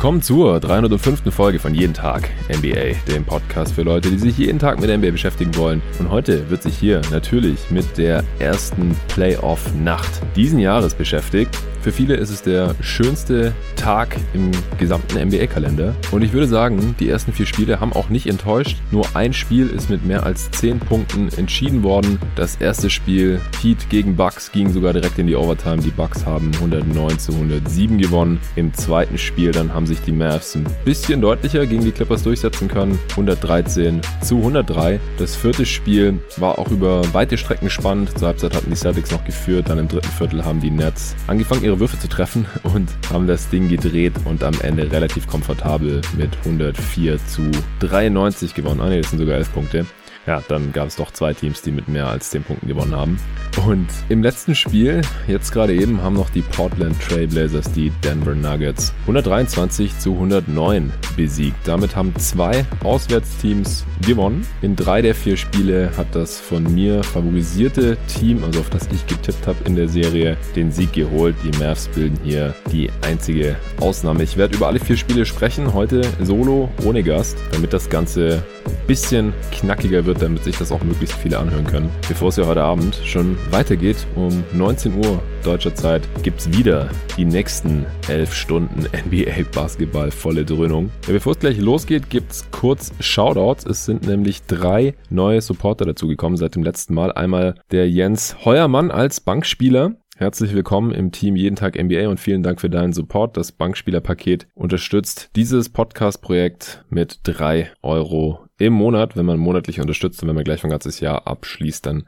willkommen zur 305. Folge von Jeden Tag NBA, dem Podcast für Leute, die sich jeden Tag mit NBA beschäftigen wollen. Und heute wird sich hier natürlich mit der ersten Playoff-Nacht diesen Jahres beschäftigt. Für viele ist es der schönste Tag im gesamten NBA-Kalender. Und ich würde sagen, die ersten vier Spiele haben auch nicht enttäuscht. Nur ein Spiel ist mit mehr als 10 Punkten entschieden worden. Das erste Spiel, Heat gegen Bucks, ging sogar direkt in die Overtime. Die Bucks haben 109 zu 107 gewonnen. Im zweiten Spiel dann haben sich die Mavs ein bisschen deutlicher gegen die Clippers durchsetzen können. 113 zu 103. Das vierte Spiel war auch über weite Strecken spannend. Zur Halbzeit hatten die Celtics noch geführt. Dann im dritten Viertel haben die Nets angefangen, ihre Würfe zu treffen und haben das Ding gedreht und am Ende relativ komfortabel mit 104 zu 93 gewonnen. Ah ne, das sind sogar 11 Punkte ja, dann gab es doch zwei Teams, die mit mehr als 10 Punkten gewonnen haben. Und im letzten Spiel, jetzt gerade eben, haben noch die Portland Trailblazers die Denver Nuggets 123 zu 109 besiegt. Damit haben zwei Auswärtsteams gewonnen. In drei der vier Spiele hat das von mir favorisierte Team, also auf das ich getippt habe in der Serie, den Sieg geholt. Die Mavs bilden hier die einzige Ausnahme. Ich werde über alle vier Spiele sprechen, heute solo, ohne Gast, damit das Ganze ein bisschen knackiger wird, damit sich das auch möglichst viele anhören können. Bevor es ja heute Abend schon weitergeht, um 19 Uhr deutscher Zeit, gibt es wieder die nächsten 11 Stunden NBA Basketball volle Dröhnung. Ja, bevor es gleich losgeht, gibt es kurz Shoutouts. Es sind nämlich drei neue Supporter dazugekommen seit dem letzten Mal. Einmal der Jens Heuermann als Bankspieler. Herzlich willkommen im Team Jeden Tag NBA und vielen Dank für deinen Support. Das Bankspielerpaket unterstützt dieses Podcast-Projekt mit drei Euro im Monat, wenn man monatlich unterstützt und wenn man gleich ein ganzes Jahr abschließt, dann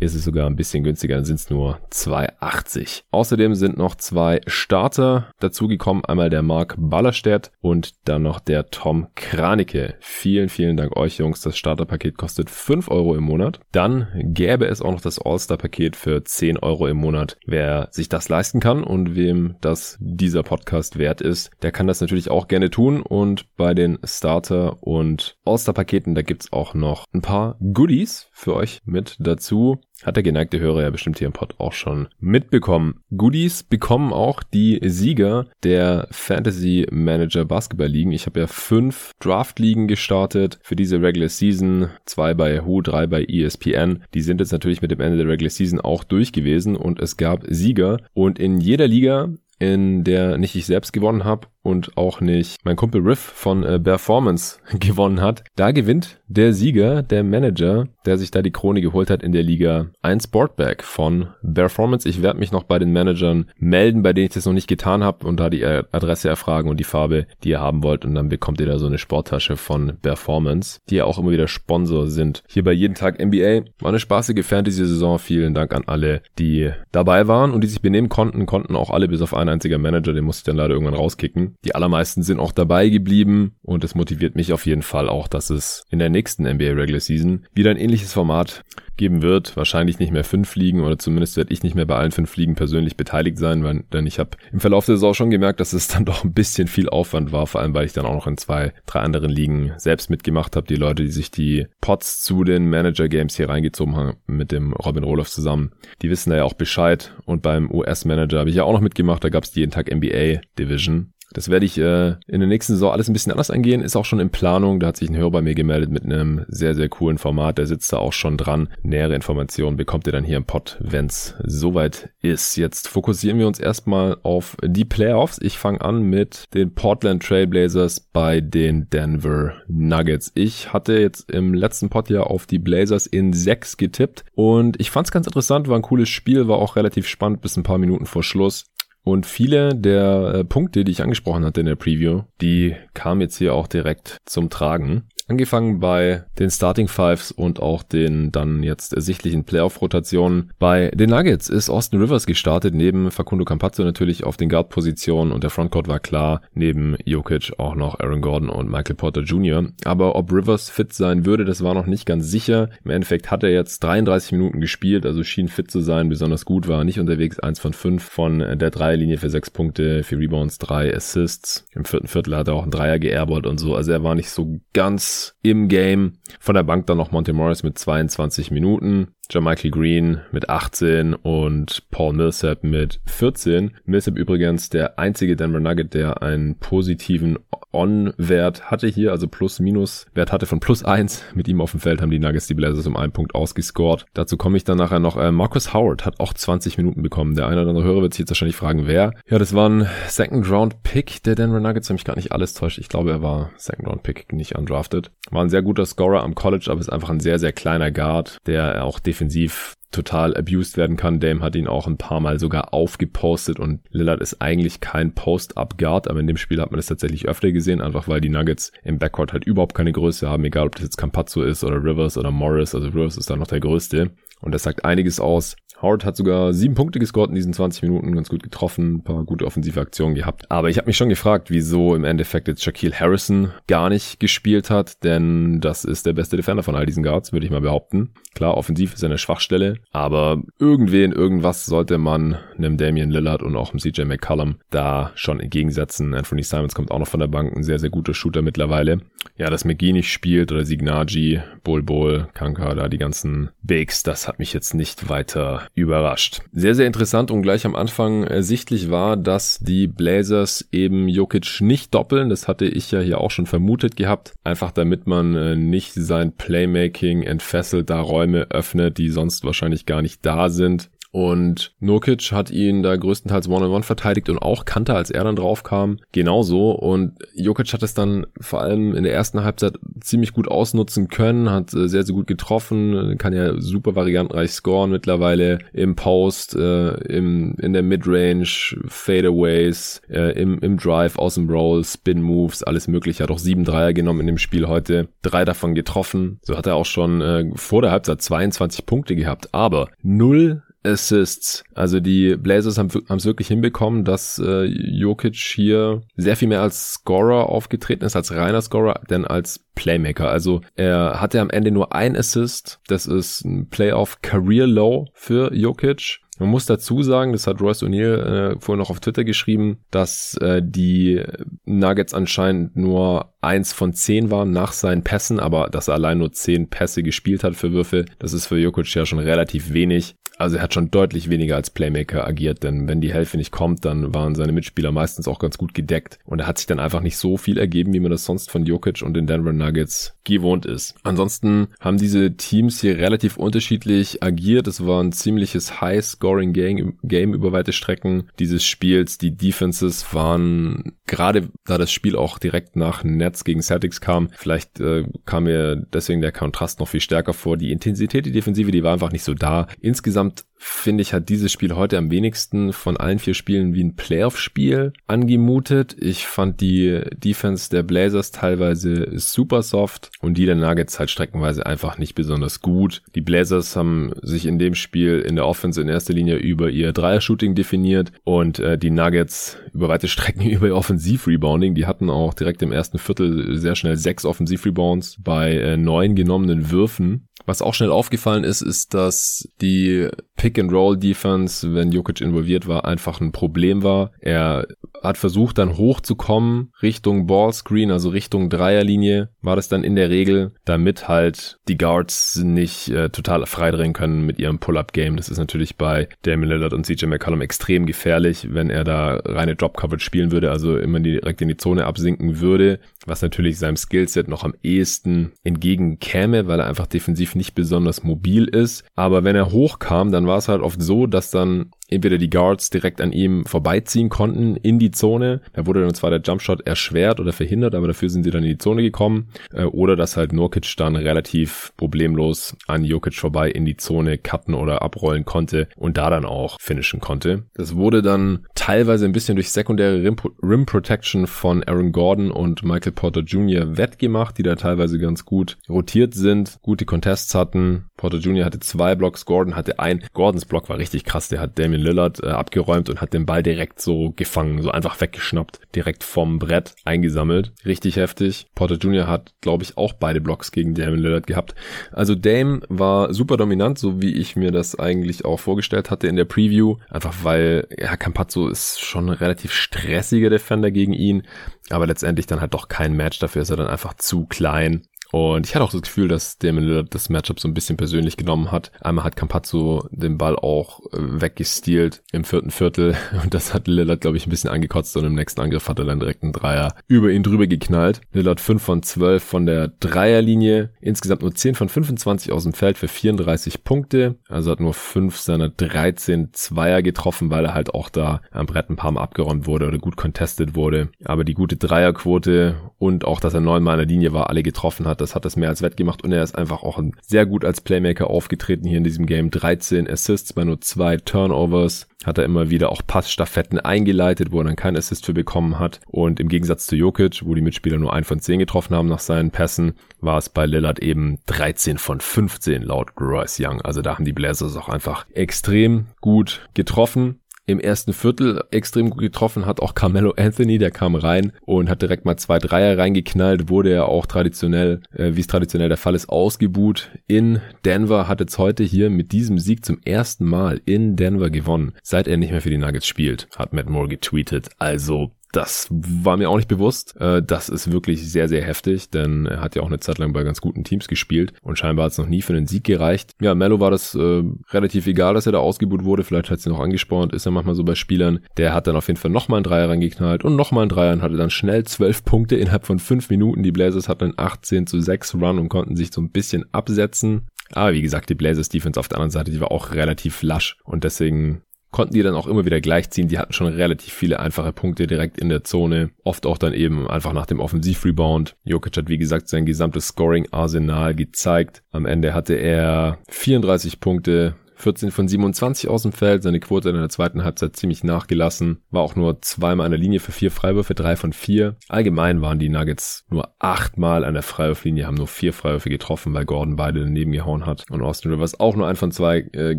ist es sogar ein bisschen günstiger, dann sind es nur 2,80. Außerdem sind noch zwei Starter dazugekommen, einmal der Marc Ballerstedt und dann noch der Tom Kranicke. Vielen, vielen Dank euch Jungs, das Starterpaket kostet 5 Euro im Monat. Dann gäbe es auch noch das All-Star-Paket für 10 Euro im Monat. Wer sich das leisten kann und wem das dieser Podcast wert ist, der kann das natürlich auch gerne tun und bei den Starter- und All-Star-Paketen, da gibt's auch noch ein paar Goodies für euch mit dazu. Hat der geneigte Hörer ja bestimmt hier im Pod auch schon mitbekommen. Goodies bekommen auch die Sieger der Fantasy Manager Basketball Ligen. Ich habe ja fünf Draft Ligen gestartet für diese Regular Season. Zwei bei Who, drei bei ESPN. Die sind jetzt natürlich mit dem Ende der Regular Season auch durch gewesen und es gab Sieger. Und in jeder Liga in der nicht ich selbst gewonnen habe und auch nicht mein Kumpel Riff von äh, Performance gewonnen hat. Da gewinnt der Sieger, der Manager, der sich da die Krone geholt hat in der Liga, ein Sportbag von Performance. Ich werde mich noch bei den Managern melden, bei denen ich das noch nicht getan habe und da die Adresse erfragen und die Farbe, die ihr haben wollt und dann bekommt ihr da so eine Sporttasche von Performance, die ja auch immer wieder Sponsor sind. Hier bei jeden Tag NBA. War eine spaßige Fantasy-Saison. Vielen Dank an alle, die dabei waren und die sich benehmen konnten, konnten auch alle bis auf ein einziger Manager, den musste ich dann leider irgendwann rauskicken. Die allermeisten sind auch dabei geblieben und es motiviert mich auf jeden Fall auch, dass es in der nächsten NBA Regular Season wieder ein ähnliches Format geben wird. Wahrscheinlich nicht mehr fünf Ligen oder zumindest werde ich nicht mehr bei allen fünf Ligen persönlich beteiligt sein, weil, denn ich habe im Verlauf der Saison schon gemerkt, dass es dann doch ein bisschen viel Aufwand war, vor allem weil ich dann auch noch in zwei, drei anderen Ligen selbst mitgemacht habe. Die Leute, die sich die Pots zu den Manager Games hier reingezogen haben mit dem Robin Roloff zusammen, die wissen da ja auch Bescheid. Und beim US Manager habe ich ja auch noch mitgemacht, da gab es jeden Tag NBA Division. Das werde ich äh, in der nächsten Saison alles ein bisschen anders angehen. Ist auch schon in Planung. Da hat sich ein Hörer bei mir gemeldet mit einem sehr, sehr coolen Format. Der sitzt da auch schon dran. Nähere Informationen bekommt ihr dann hier im Pod, wenn's soweit ist. Jetzt fokussieren wir uns erstmal auf die Playoffs. Ich fange an mit den Portland Trailblazers bei den Denver Nuggets. Ich hatte jetzt im letzten Pod ja auf die Blazers in 6 getippt und ich fand's ganz interessant, war ein cooles Spiel, war auch relativ spannend bis ein paar Minuten vor Schluss. Und viele der äh, Punkte, die ich angesprochen hatte in der Preview, die kamen jetzt hier auch direkt zum Tragen. Angefangen bei den Starting Fives und auch den dann jetzt ersichtlichen Playoff-Rotationen. Bei den Nuggets ist Austin Rivers gestartet, neben Facundo Campazzo natürlich auf den Guard-Positionen und der Frontcourt war klar, neben Jokic auch noch Aaron Gordon und Michael Porter Jr. Aber ob Rivers fit sein würde, das war noch nicht ganz sicher. Im Endeffekt hat er jetzt 33 Minuten gespielt, also schien fit zu sein, besonders gut war nicht unterwegs, eins von fünf von der Dreierlinie für sechs Punkte, vier Rebounds, drei Assists. Im vierten Viertel hat er auch einen Dreier geerbert und so, also er war nicht so ganz im Game. Von der Bank dann noch Monte Morris mit 22 Minuten. Jermichael Green mit 18 und Paul Millsap mit 14. Millsap übrigens der einzige Denver Nugget, der einen positiven On-Wert hatte hier, also Plus-Minus-Wert hatte von plus 1. Mit ihm auf dem Feld haben die Nuggets die Blazers um einen Punkt ausgescored. Dazu komme ich dann nachher noch. Äh, Marcus Howard hat auch 20 Minuten bekommen. Der eine oder andere Hörer wird sich jetzt wahrscheinlich fragen, wer. Ja, das war ein Second-Round-Pick der Denver Nuggets, wenn mich gar nicht alles täuscht. Ich glaube, er war Second-Round-Pick, nicht undrafted. War ein sehr guter Scorer am College, aber ist einfach ein sehr, sehr kleiner Guard, der auch defensiv total abused werden kann. Dame hat ihn auch ein paar Mal sogar aufgepostet und Lillard ist eigentlich kein Post-Up-Guard, aber in dem Spiel hat man es tatsächlich öfter gesehen, einfach weil die Nuggets im Backcourt halt überhaupt keine Größe haben, egal ob das jetzt Campazzo ist oder Rivers oder Morris, also Rivers ist da noch der Größte. Und das sagt einiges aus. Howard hat sogar sieben Punkte gescored in diesen 20 Minuten, ganz gut getroffen, ein paar gute offensive Aktionen gehabt. Aber ich habe mich schon gefragt, wieso im Endeffekt jetzt Shaquille Harrison gar nicht gespielt hat, denn das ist der beste Defender von all diesen Guards, würde ich mal behaupten. Klar, offensiv ist eine Schwachstelle, aber irgendwen, irgendwas sollte man einem Damian Lillard und auch einem CJ McCollum da schon entgegensetzen. Anthony Simons kommt auch noch von der Bank, ein sehr, sehr guter Shooter mittlerweile. Ja, dass McGee nicht spielt oder Signagi, Bol Bol, Kanka, da die ganzen Bigs, das hat mich jetzt nicht weiter überrascht. Sehr, sehr interessant und gleich am Anfang ersichtlich war, dass die Blazers eben Jokic nicht doppeln. Das hatte ich ja hier auch schon vermutet gehabt. Einfach damit man äh, nicht sein Playmaking entfesselt, da Räume öffnet, die sonst wahrscheinlich gar nicht da sind. Und Nurkic hat ihn da größtenteils One-on-One verteidigt und auch Kante, als er dann drauf kam, genauso. Und Jokic hat es dann vor allem in der ersten Halbzeit ziemlich gut ausnutzen können, hat äh, sehr, sehr gut getroffen, kann ja super variantenreich scoren mittlerweile im Post, äh, im, in der Midrange, Fadeaways, äh, im, im Drive, aus dem Roll, Spin-Moves, alles mögliche. Hat auch sieben Dreier genommen in dem Spiel heute, drei davon getroffen. So hat er auch schon äh, vor der Halbzeit 22 Punkte gehabt, aber null Assists. Also die Blazers haben es wirklich hinbekommen, dass äh, Jokic hier sehr viel mehr als Scorer aufgetreten ist, als reiner Scorer, denn als Playmaker. Also er hatte am Ende nur ein Assist. Das ist ein Playoff Career Low für Jokic. Man muss dazu sagen, das hat Royce O'Neill äh, vorhin noch auf Twitter geschrieben, dass äh, die Nuggets anscheinend nur eins von zehn waren nach seinen Pässen, aber dass er allein nur zehn Pässe gespielt hat für Würfe, das ist für Jokic ja schon relativ wenig. Also er hat schon deutlich weniger als Playmaker agiert, denn wenn die Hälfte nicht kommt, dann waren seine Mitspieler meistens auch ganz gut gedeckt und er hat sich dann einfach nicht so viel ergeben, wie man das sonst von Jokic und den Denver Nuggets gewohnt ist. Ansonsten haben diese Teams hier relativ unterschiedlich agiert. Es war ein ziemliches High-Scoring Game über weite Strecken dieses Spiels. Die Defenses waren gerade da das Spiel auch direkt nach Nets gegen Celtics kam, vielleicht äh, kam mir deswegen der Kontrast noch viel stärker vor. Die Intensität, die Defensive, die war einfach nicht so da. Insgesamt finde ich, hat dieses Spiel heute am wenigsten von allen vier Spielen wie ein Playoff-Spiel angemutet. Ich fand die Defense der Blazers teilweise super soft und die der Nuggets halt streckenweise einfach nicht besonders gut. Die Blazers haben sich in dem Spiel in der Offense in erster Linie über ihr Dreier-Shooting definiert und äh, die Nuggets über weite Strecken über ihr Offensiv-Rebounding. Die hatten auch direkt im ersten Viertel sehr schnell sechs Offensiv-Rebounds bei äh, neun genommenen Würfen. Was auch schnell aufgefallen ist, ist, dass die Pick-and-Roll-Defense, wenn Jokic involviert war, einfach ein Problem war. Er hat versucht dann hochzukommen Richtung Ballscreen, also Richtung Dreierlinie, war das dann in der Regel, damit halt die Guards nicht äh, total freidrehen können mit ihrem Pull-Up-Game. Das ist natürlich bei Damian Lillard und CJ McCollum extrem gefährlich, wenn er da reine Drop-Coverage spielen würde, also immer direkt in die Zone absinken würde, was natürlich seinem Skillset noch am ehesten entgegenkäme, weil er einfach defensiv nicht besonders mobil ist. Aber wenn er hochkam, dann war es halt oft so, dass dann entweder die Guards direkt an ihm vorbeiziehen konnten in die Zone. Da wurde dann zwar der Jumpshot erschwert oder verhindert, aber dafür sind sie dann in die Zone gekommen. Äh, oder dass halt Nurkic dann relativ problemlos an Jokic vorbei in die Zone cutten oder abrollen konnte und da dann auch finishen konnte. Das wurde dann teilweise ein bisschen durch sekundäre Rim, Rim Protection von Aaron Gordon und Michael Porter Jr. wettgemacht, die da teilweise ganz gut rotiert sind, gute Contests hatten. Porter Jr. hatte zwei Blocks, Gordon hatte ein. Gordons Block war richtig krass, der hat Damien Damian Lillard äh, abgeräumt und hat den Ball direkt so gefangen, so einfach weggeschnappt, direkt vom Brett eingesammelt. Richtig heftig. Porter Jr. hat, glaube ich, auch beide Blocks gegen Damian Lillard gehabt. Also Dame war super dominant, so wie ich mir das eigentlich auch vorgestellt hatte in der Preview. Einfach weil, ja, Campazzo ist schon ein relativ stressiger Defender gegen ihn, aber letztendlich dann halt doch kein Match. Dafür ist er dann einfach zu klein Und ich hatte auch das Gefühl, dass Damon Lillard das Matchup so ein bisschen persönlich genommen hat. Einmal hat Campazzo den Ball auch äh, weggestealt im vierten Viertel und das hat Lillard, glaube ich, ein bisschen angekotzt und im nächsten Angriff hat er dann direkt einen Dreier über ihn drüber geknallt. Lillard 5 von 12 von der Dreierlinie, insgesamt nur 10 von 25 aus dem Feld für 34 Punkte, also hat nur 5 seiner 13 Zweier getroffen, weil er halt auch da am Brett ein paar Mal abgeräumt wurde oder gut contested wurde. Aber die gute Dreierquote und auch, dass er neunmal an der Linie war, alle getroffen hat, das hat das mehr als wettgemacht und er ist einfach auch sehr gut als Playmaker aufgetreten hier in diesem Game. 13 Assists bei nur zwei Turnovers hat er immer wieder auch Passstaffetten eingeleitet, wo er dann keinen Assist für bekommen hat. Und im Gegensatz zu Jokic, wo die Mitspieler nur ein von zehn getroffen haben nach seinen Pässen, war es bei Lillard eben 13 von 15 laut Royce Young. Also da haben die Blazers auch einfach extrem gut getroffen im ersten Viertel extrem gut getroffen hat. Auch Carmelo Anthony, der kam rein und hat direkt mal zwei Dreier reingeknallt, wurde er auch traditionell, äh, wie es traditionell der Fall ist, ausgebuht. In Denver hat jetzt heute hier mit diesem Sieg zum ersten Mal in Denver gewonnen, seit er nicht mehr für die Nuggets spielt, hat Matt Moore getweetet. Also das war mir auch nicht bewusst. Äh, das ist wirklich sehr, sehr heftig, denn er hat ja auch eine Zeit lang bei ganz guten Teams gespielt und scheinbar hat es noch nie für einen Sieg gereicht. Ja, Mello war das äh, relativ egal, dass er da ausgebucht wurde. Vielleicht hat sie noch angespornt, ist ja manchmal so bei Spielern. Der hat dann auf jeden Fall nochmal einen Dreier reingeknallt und nochmal einen Dreier und hatte dann schnell zwölf Punkte innerhalb von fünf Minuten. Die Blazers hatten einen 18 zu 6 Run und konnten sich so ein bisschen absetzen. Aber wie gesagt, die Blazers Defense auf der anderen Seite, die war auch relativ lasch und deswegen konnten die dann auch immer wieder gleichziehen. Die hatten schon relativ viele einfache Punkte direkt in der Zone. Oft auch dann eben einfach nach dem Offensivrebound. Jokic hat wie gesagt sein gesamtes Scoring-Arsenal gezeigt. Am Ende hatte er 34 Punkte, 14 von 27 aus dem Feld, seine Quote in der zweiten Halbzeit ziemlich nachgelassen, war auch nur zweimal an der Linie für vier Freiwürfe, drei von vier. Allgemein waren die Nuggets nur achtmal an der Freiwurflinie, haben nur vier Freiwürfe getroffen, weil Gordon beide daneben gehauen hat und Austin Rivers auch nur ein von zwei äh,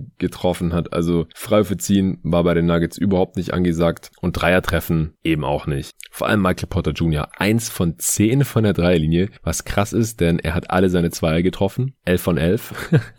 getroffen hat. Also Freiwürfe ziehen war bei den Nuggets überhaupt nicht angesagt und Dreier treffen eben auch nicht. Vor allem Michael Potter Jr. eins von zehn von der Dreierlinie, was krass ist, denn er hat alle seine Zweier getroffen, elf von elf,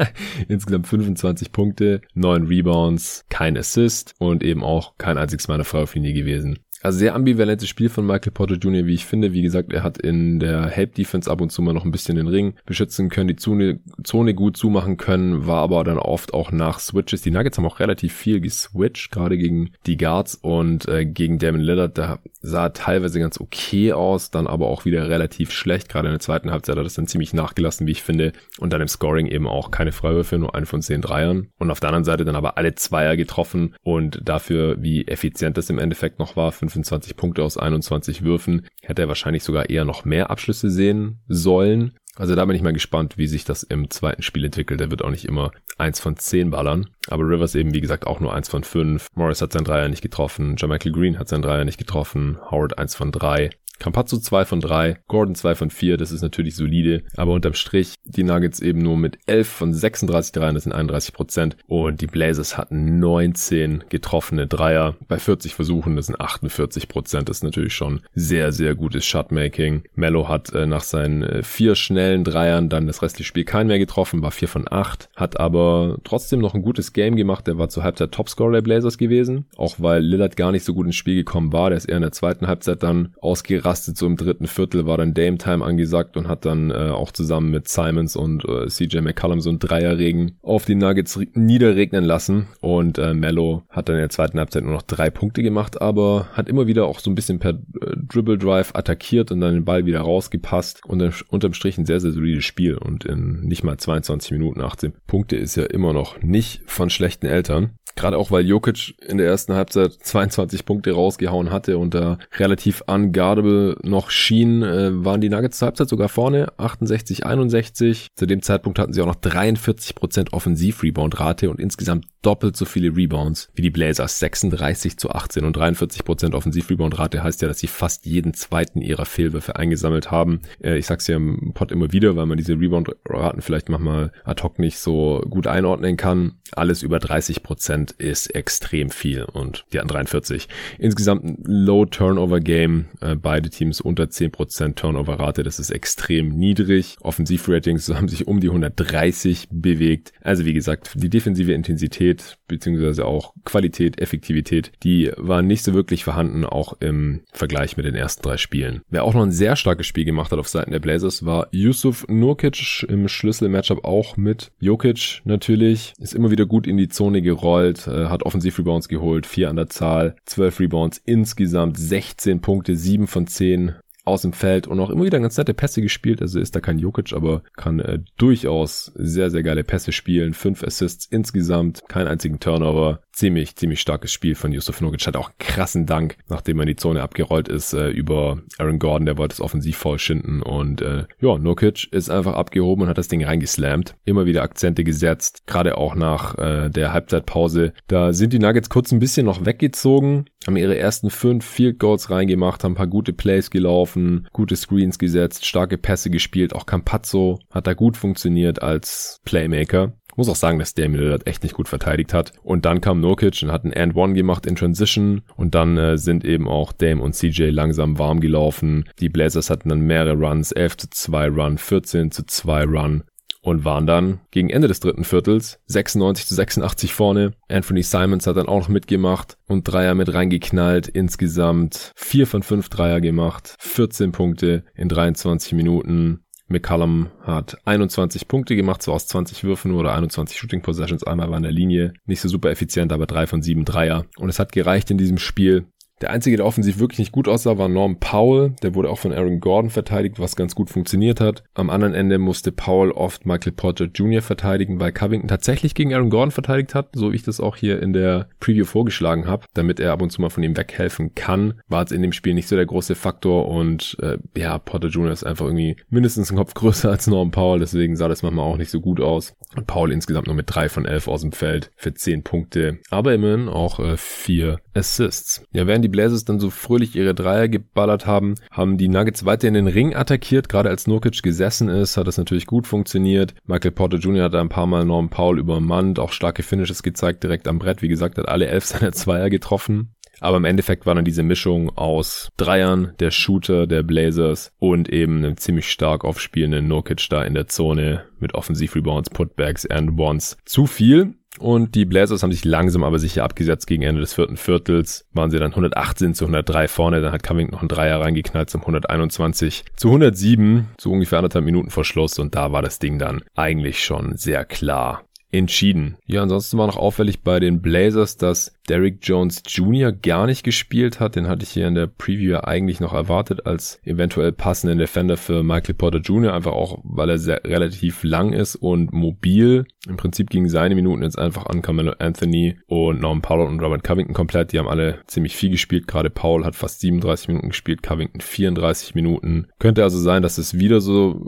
insgesamt 25 Punkte. Punkte, 9 Rebounds, kein Assist und eben auch kein einziges Mal eine Freiwurflinie gewesen. Also sehr ambivalentes Spiel von Michael Porter Jr., wie ich finde. Wie gesagt, er hat in der Help Defense ab und zu mal noch ein bisschen den Ring beschützen können, die Zone, Zone gut zumachen können, war aber dann oft auch nach Switches. Die Nuggets haben auch relativ viel geswitcht, gerade gegen die Guards und äh, gegen Damon Lillard. Da sah teilweise ganz okay aus, dann aber auch wieder relativ schlecht. Gerade in der zweiten Halbzeit hat das dann ziemlich nachgelassen, wie ich finde. Und dann im Scoring eben auch keine Freiwürfe, nur ein von zehn Dreiern. Und auf der anderen Seite dann aber alle Zweier getroffen und dafür, wie effizient das im Endeffekt noch war, 25 Punkte aus 21 Würfen, hätte er wahrscheinlich sogar eher noch mehr Abschlüsse sehen sollen. Also da bin ich mal gespannt, wie sich das im zweiten Spiel entwickelt. Er wird auch nicht immer eins von zehn ballern. Aber Rivers eben, wie gesagt, auch nur eins von fünf. Morris hat sein Dreier nicht getroffen. Michael Green hat sein Dreier nicht getroffen. Howard eins von drei. Campazzo 2 von 3, Gordon 2 von 4, das ist natürlich solide, aber unterm Strich die Nuggets eben nur mit 11 von 36 Dreiern, das sind 31 Prozent und die Blazers hatten 19 getroffene Dreier bei 40 Versuchen, das sind 48 Prozent, das ist natürlich schon sehr, sehr gutes Shotmaking. Mello hat äh, nach seinen äh, vier schnellen Dreiern dann das restliche Spiel keinen mehr getroffen, war 4 von 8, hat aber trotzdem noch ein gutes Game gemacht, der war zur Halbzeit Topscorer der Blazers gewesen, auch weil Lillard gar nicht so gut ins Spiel gekommen war, der ist eher in der zweiten Halbzeit dann ausgerastet ausgerastet. So im dritten Viertel war dann Dame Time angesagt und hat dann äh, auch zusammen mit Simons und äh, CJ McCallum so ein Dreierregen auf die Nuggets niederregnen lassen. Und äh, Mello hat dann in der zweiten Halbzeit nur noch drei Punkte gemacht, aber hat immer wieder auch so ein bisschen per äh, Dribble Drive attackiert und dann den Ball wieder rausgepasst. Und dann unterm Strich ein sehr, sehr solides Spiel. Und in nicht mal 22 Minuten 18 Punkte ist ja immer noch nicht von schlechten Eltern. Gerade auch, weil Jokic in der ersten Halbzeit 22 Punkte rausgehauen hatte und da relativ unguardable noch schien, äh, waren die Nuggets zur Halbzeit sogar vorne, 68, 61. Zu dem Zeitpunkt hatten sie auch noch 43% Offensiv-Rebound-Rate und insgesamt doppelt so viele Rebounds wie die Blazers, 36 zu 18 und 43% Offensiv-Rebound-Rate heißt ja, dass sie fast jeden zweiten ihrer Fehlwürfe eingesammelt haben. Äh, ich sag's ja im Pod immer wieder, weil man diese Rebound-Raten vielleicht manchmal ad hoc nicht so gut einordnen kann. Alles über 30% 10% ist extrem viel und die hatten 43. Insgesamt ein Low Turnover Game, äh, beide Teams unter 10% Turnover Rate, das ist extrem niedrig. Offensivratings haben sich um die 130 bewegt. Also wie gesagt, die defensive Intensität beziehungsweise auch Qualität, Effektivität, die war nicht so wirklich vorhanden, auch im Vergleich mit den ersten drei Spielen. Wer auch noch ein sehr starkes Spiel gemacht hat auf Seiten der Blazers war Yusuf Nurkic im Schlüssel-Matchup auch mit Jokic natürlich. Ist immer wieder gut in die Zone gerollt, äh, hat Offensiv-Rebounds geholt, vier an der Zahl, zwölf Rebounds insgesamt, 16 Punkte, sieben von zehn aus dem Feld und auch immer wieder ganz nette Pässe gespielt. Also ist da kein Jokic, aber kann äh, durchaus sehr, sehr geile Pässe spielen. Fünf Assists insgesamt, keinen einzigen Turnover. Ziemlich, ziemlich starkes Spiel von Yusuf Nurkic. Hat auch krassen Dank, nachdem er in die Zone abgerollt ist, äh, über Aaron Gordon. Der wollte es offensiv voll schinden und äh, ja, Nurkic ist einfach abgehoben und hat das Ding reingeslammt. Immer wieder Akzente gesetzt, gerade auch nach äh, der Halbzeitpause. Da sind die Nuggets kurz ein bisschen noch weggezogen, haben ihre ersten fünf Field Goals reingemacht, haben ein paar gute Plays gelaufen, gute Screens gesetzt, starke Pässe gespielt. Auch Campazzo hat da gut funktioniert als Playmaker. Muss auch sagen, dass Damian Lillard echt nicht gut verteidigt hat. Und dann kam Nurkic und hat einen And-One gemacht in Transition. Und dann äh, sind eben auch Dame und CJ langsam warm gelaufen. Die Blazers hatten dann mehrere Runs, 11 zu 2 Run, 14 zu 2 Run und waren dann gegen Ende des dritten Viertels 96 zu 86 vorne. Anthony Simons hat dann auch noch mitgemacht und Dreier mit reingeknallt. Insgesamt vier von fünf Dreier gemacht, 14 Punkte in 23 Minuten. McCallum hat 21 Punkte gemacht, so aus 20 Würfen oder 21 Shooting Possessions. Einmal war in der Linie. Nicht so super effizient, aber drei von sieben Dreier. Und es hat gereicht in diesem Spiel, der einzige, der offensiv wirklich nicht gut aussah, war Norm Powell. Der wurde auch von Aaron Gordon verteidigt, was ganz gut funktioniert hat. Am anderen Ende musste Powell oft Michael Porter Jr. verteidigen, weil Covington tatsächlich gegen Aaron Gordon verteidigt hat, so wie ich das auch hier in der Preview vorgeschlagen habe, damit er ab und zu mal von ihm weghelfen kann. War jetzt in dem Spiel nicht so der große Faktor und äh, ja, Porter Jr. ist einfach irgendwie mindestens einen Kopf größer als Norm Powell, deswegen sah das manchmal auch nicht so gut aus. Und Powell insgesamt nur mit drei von elf aus dem Feld für zehn Punkte, aber immerhin auch äh, vier Assists. Ja, während die Blazers dann so fröhlich ihre Dreier geballert haben, haben die Nuggets weiter in den Ring attackiert. Gerade als Nurkic gesessen ist, hat das natürlich gut funktioniert. Michael Porter Jr. hat ein paar Mal Norm Paul übermannt, auch starke Finishes gezeigt direkt am Brett. Wie gesagt, hat alle elf seiner Zweier getroffen. Aber im Endeffekt war dann diese Mischung aus Dreiern, der Shooter der Blazers und eben einem ziemlich stark aufspielenden Nurkic da in der Zone mit Offensivrebounds, Putbacks and Ones zu viel. Und die Blazers haben sich langsam aber sicher abgesetzt gegen Ende des vierten Viertels. Waren sie dann 118 zu 103 vorne. Dann hat Covington noch einen Dreier reingeknallt zum 121 zu 107. So ungefähr anderthalb Minuten vor Schluss. Und da war das Ding dann eigentlich schon sehr klar entschieden. Ja, ansonsten war noch auffällig bei den Blazers, dass Derrick Jones Jr. gar nicht gespielt hat. Den hatte ich hier in der Preview eigentlich noch erwartet als eventuell passenden Defender für Michael Porter Jr. Einfach auch, weil er sehr relativ lang ist und mobil. Im Prinzip gingen seine Minuten jetzt einfach an Carmelo Anthony und Norman Powell und Robert Covington komplett. Die haben alle ziemlich viel gespielt. Gerade Powell hat fast 37 Minuten gespielt, Covington 34 Minuten. Könnte also sein, dass es wieder so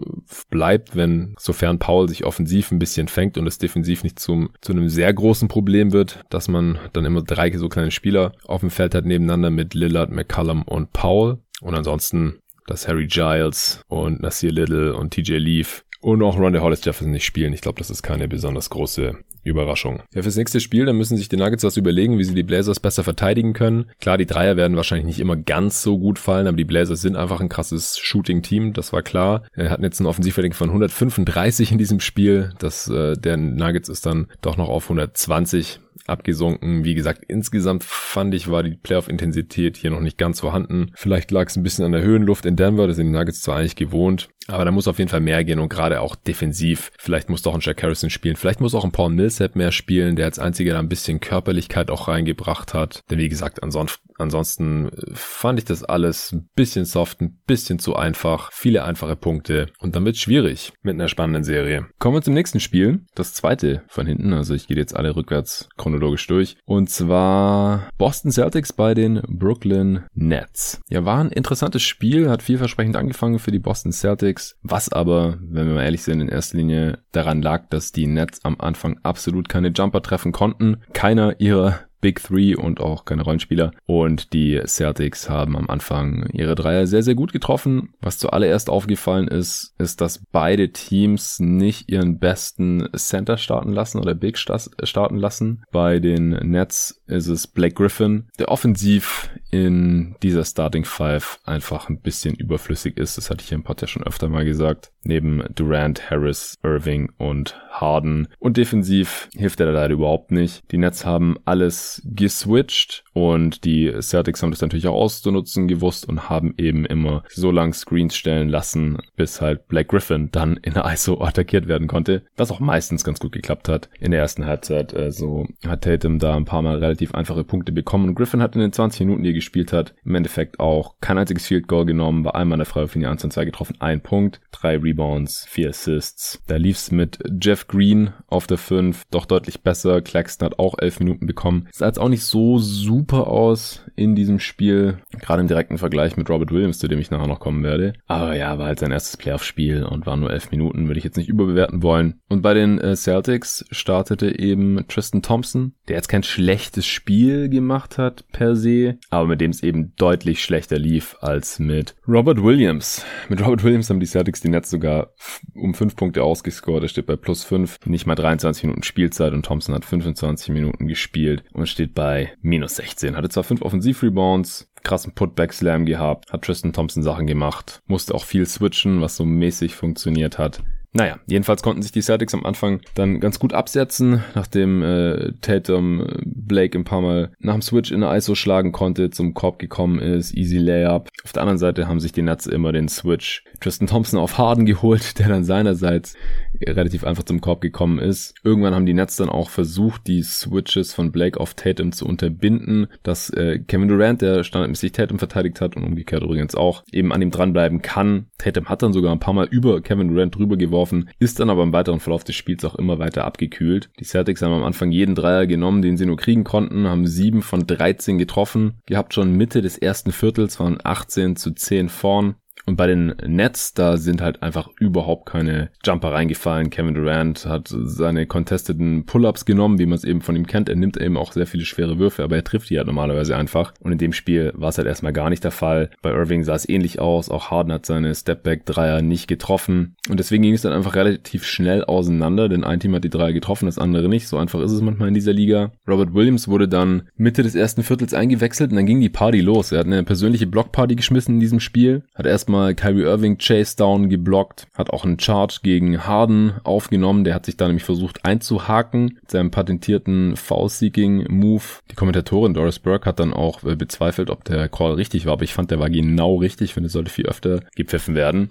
bleibt, wenn sofern Powell sich offensiv ein bisschen fängt und es defensiv nicht zum, zu einem sehr großen Problem wird, dass man dann immer drei so kleine Spieler auf dem Feld hat nebeneinander mit Lillard, McCallum und Paul. Und ansonsten, dass Harry Giles und Nasir Little und TJ Leaf und auch Ronda Hollis Jefferson nicht spielen. Ich glaube, das ist keine besonders große Überraschung. Ja, fürs nächste Spiel, dann müssen sich die Nuggets was überlegen, wie sie die Blazers besser verteidigen können. Klar, die Dreier werden wahrscheinlich nicht immer ganz so gut fallen, aber die Blazers sind einfach ein krasses Shooting-Team, das war klar. Wir hatten jetzt ein Offensivrating von 135 in diesem Spiel. Das äh, der Nuggets ist dann doch noch auf 120 abgesunken. Wie gesagt, insgesamt fand ich, war die Playoff-Intensität hier noch nicht ganz vorhanden. Vielleicht lag es ein bisschen an der Höhenluft in Denver, das sind die Nuggets zwar eigentlich gewohnt, aber da muss auf jeden Fall mehr gehen und gerade auch defensiv. Vielleicht muss doch ein Jack Harrison spielen. Vielleicht muss auch ein Paul Millsap mehr spielen, der als einziger da ein bisschen Körperlichkeit auch reingebracht hat. Denn wie gesagt, ansonsten, ansonsten fand ich das alles ein bisschen soft, ein bisschen zu einfach. Viele einfache Punkte und dann wird schwierig mit einer spannenden Serie. Kommen wir zum nächsten Spiel. Das zweite von hinten. Also ich gehe jetzt alle rückwärts chronologisch durch. Und zwar Boston Celtics bei den Brooklyn Nets. Ja, war ein interessantes Spiel, hat vielversprechend angefangen für die Boston Celtics. Celtics, was aber, wenn wir mal ehrlich sind, in erster Linie daran lag, dass die Nets am Anfang absolut keine Jumper treffen konnten. Keiner ihrer Big Three und auch keine Rollenspieler. Und die Celtics haben am Anfang ihre Dreier sehr, sehr gut getroffen. Was zuallererst aufgefallen ist, ist, dass beide Teams nicht ihren besten Center starten lassen oder Big starten lassen. Bei den Nets ist es Blake Griffin, der offensiv in dieser Starting Five einfach ein bisschen überflüssig ist. Das hatte ich im Pod ja schon öfter mal gesagt. Neben Durant, Harris, Irving und Harden. Und defensiv hilft er da leider überhaupt nicht. Die Nets haben alles geswitcht und die Celtics haben das natürlich auch auszunutzen gewusst und haben eben immer so lang Screens stellen lassen, bis halt Black Griffin dann in der ISO attackiert werden konnte. Was auch meistens ganz gut geklappt hat. In der ersten Halbzeit äh, so hat Tatum da ein paar Mal relativ einfache Punkte bekommen. Und Griffin hat in den 20 Minuten, die gespielt hat, im Endeffekt auch kein einziges Field Goal genommen, war einmal in der Freiwurflinie 1 und 2 getroffen, ein Punkt, drei Rebounds, vier Assists. Da lief's mit Jeff Green auf der 5 doch deutlich besser. Claxton hat auch 11 Minuten bekommen. Sah jetzt auch nicht so super aus in diesem Spiel, gerade im direkten Vergleich mit Robert Williams, zu dem ich nachher noch kommen werde. Aber ja, war halt sein erstes Playoff-Spiel und war nur 11 Minuten, würde ich jetzt nicht überbewerten wollen. Und bei den äh, Celtics startete eben Tristan Thompson, der jetzt kein schlechtes Spiel gemacht hat per se, aber mit dem es eben deutlich schlechter lief als mit Robert Williams. Mit Robert Williams haben die Celtics die Nets sogar um 5 Punkte ausgescored. Er steht bei plus 5, nicht mal 23 Minuten Spielzeit und Thompson hat 25 Minuten gespielt und steht bei minus 16. Hatte zwar 5 Offensivrebounds, krassen Putback-Slam gehabt, hat Tristan Thompson Sachen gemacht, musste auch viel switchen, was so mäßig funktioniert hat. Naja, jedenfalls konnten sich die Celtics am Anfang dann ganz gut absetzen, nachdem äh, Tatum äh, Blake ein paar Mal nach dem Switch in der ISO schlagen konnte, zum Korb gekommen ist, easy Layup. Auf der anderen Seite haben sich die Nets immer den Switch Tristan Thompson auf Harden geholt, der dann seinerseits relativ einfach zum Korb gekommen ist. Irgendwann haben die Nets dann auch versucht, die Switches von Blake auf Tatum zu unterbinden, dass äh, Kevin Durant, der standardmäßig Tatum verteidigt hat und umgekehrt übrigens auch, eben an ihm dranbleiben kann. Tatum hat dann sogar ein paar Mal über Kevin Durant drüber geworfen geworfen, ist dann aber im weiteren Verlauf des Spiels auch immer weiter abgekühlt. Die Celtics haben am Anfang jeden Dreier genommen, den sie nur kriegen konnten, haben sieben von 13 getroffen, gehabt schon Mitte des ersten Viertels, waren 18 zu 10 vorn. Und bei den Nets, da sind halt einfach überhaupt keine Jumper reingefallen. Kevin Durant hat seine contesteden Pull-ups genommen, wie man es eben von ihm kennt. Er nimmt eben auch sehr viele schwere Würfe, aber er trifft die halt normalerweise einfach. Und in dem Spiel war es halt erstmal gar nicht der Fall. Bei Irving sah es ähnlich aus. Auch Harden hat seine Stepback-Dreier nicht getroffen. Und deswegen ging es dann einfach relativ schnell auseinander, denn ein Team hat die Dreier getroffen, das andere nicht. So einfach ist es manchmal in dieser Liga. Robert Williams wurde dann Mitte des ersten Viertels eingewechselt und dann ging die Party los. Er hat eine persönliche Blockparty geschmissen in diesem Spiel. Hat erstmal erstmal Kyrie Irving Chase Down geblockt, hat auch einen Charge gegen Harden aufgenommen, der hat sich da nämlich versucht einzuhaken, mit seinem patentierten Foul-Seeking-Move. Die Kommentatorin Doris Burke hat dann auch äh, bezweifelt, ob der Call richtig war, aber ich fand, der war genau richtig, ich finde, es sollte viel öfter gepfiffen werden.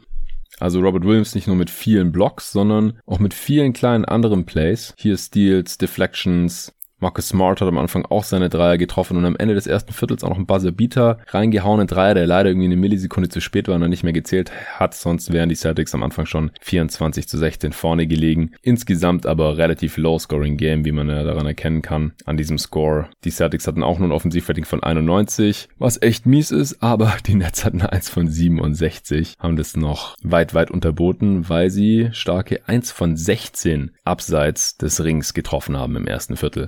Also Robert Williams nicht nur mit vielen Blocks, sondern auch mit vielen kleinen anderen Plays. Hier Steals, Deflections, Marcus Smart hat am Anfang auch seine Dreier getroffen und am Ende des ersten Viertels auch noch einen Buzzer-Beater reingehauen. Ein Dreier, der leider irgendwie eine Millisekunde zu spät war und dann nicht mehr gezählt hat. Sonst wären die Celtics am Anfang schon 24 zu 16 vorne gelegen. Insgesamt aber relativ low-scoring-Game, wie man ja daran erkennen kann, an diesem Score. Die Celtics hatten auch nur ein Offensivrating von 91, was echt mies ist, aber die Nets hatten eins von 67, haben das noch weit, weit unterboten, weil sie starke 1 von 16 abseits des Rings getroffen haben im ersten Viertel.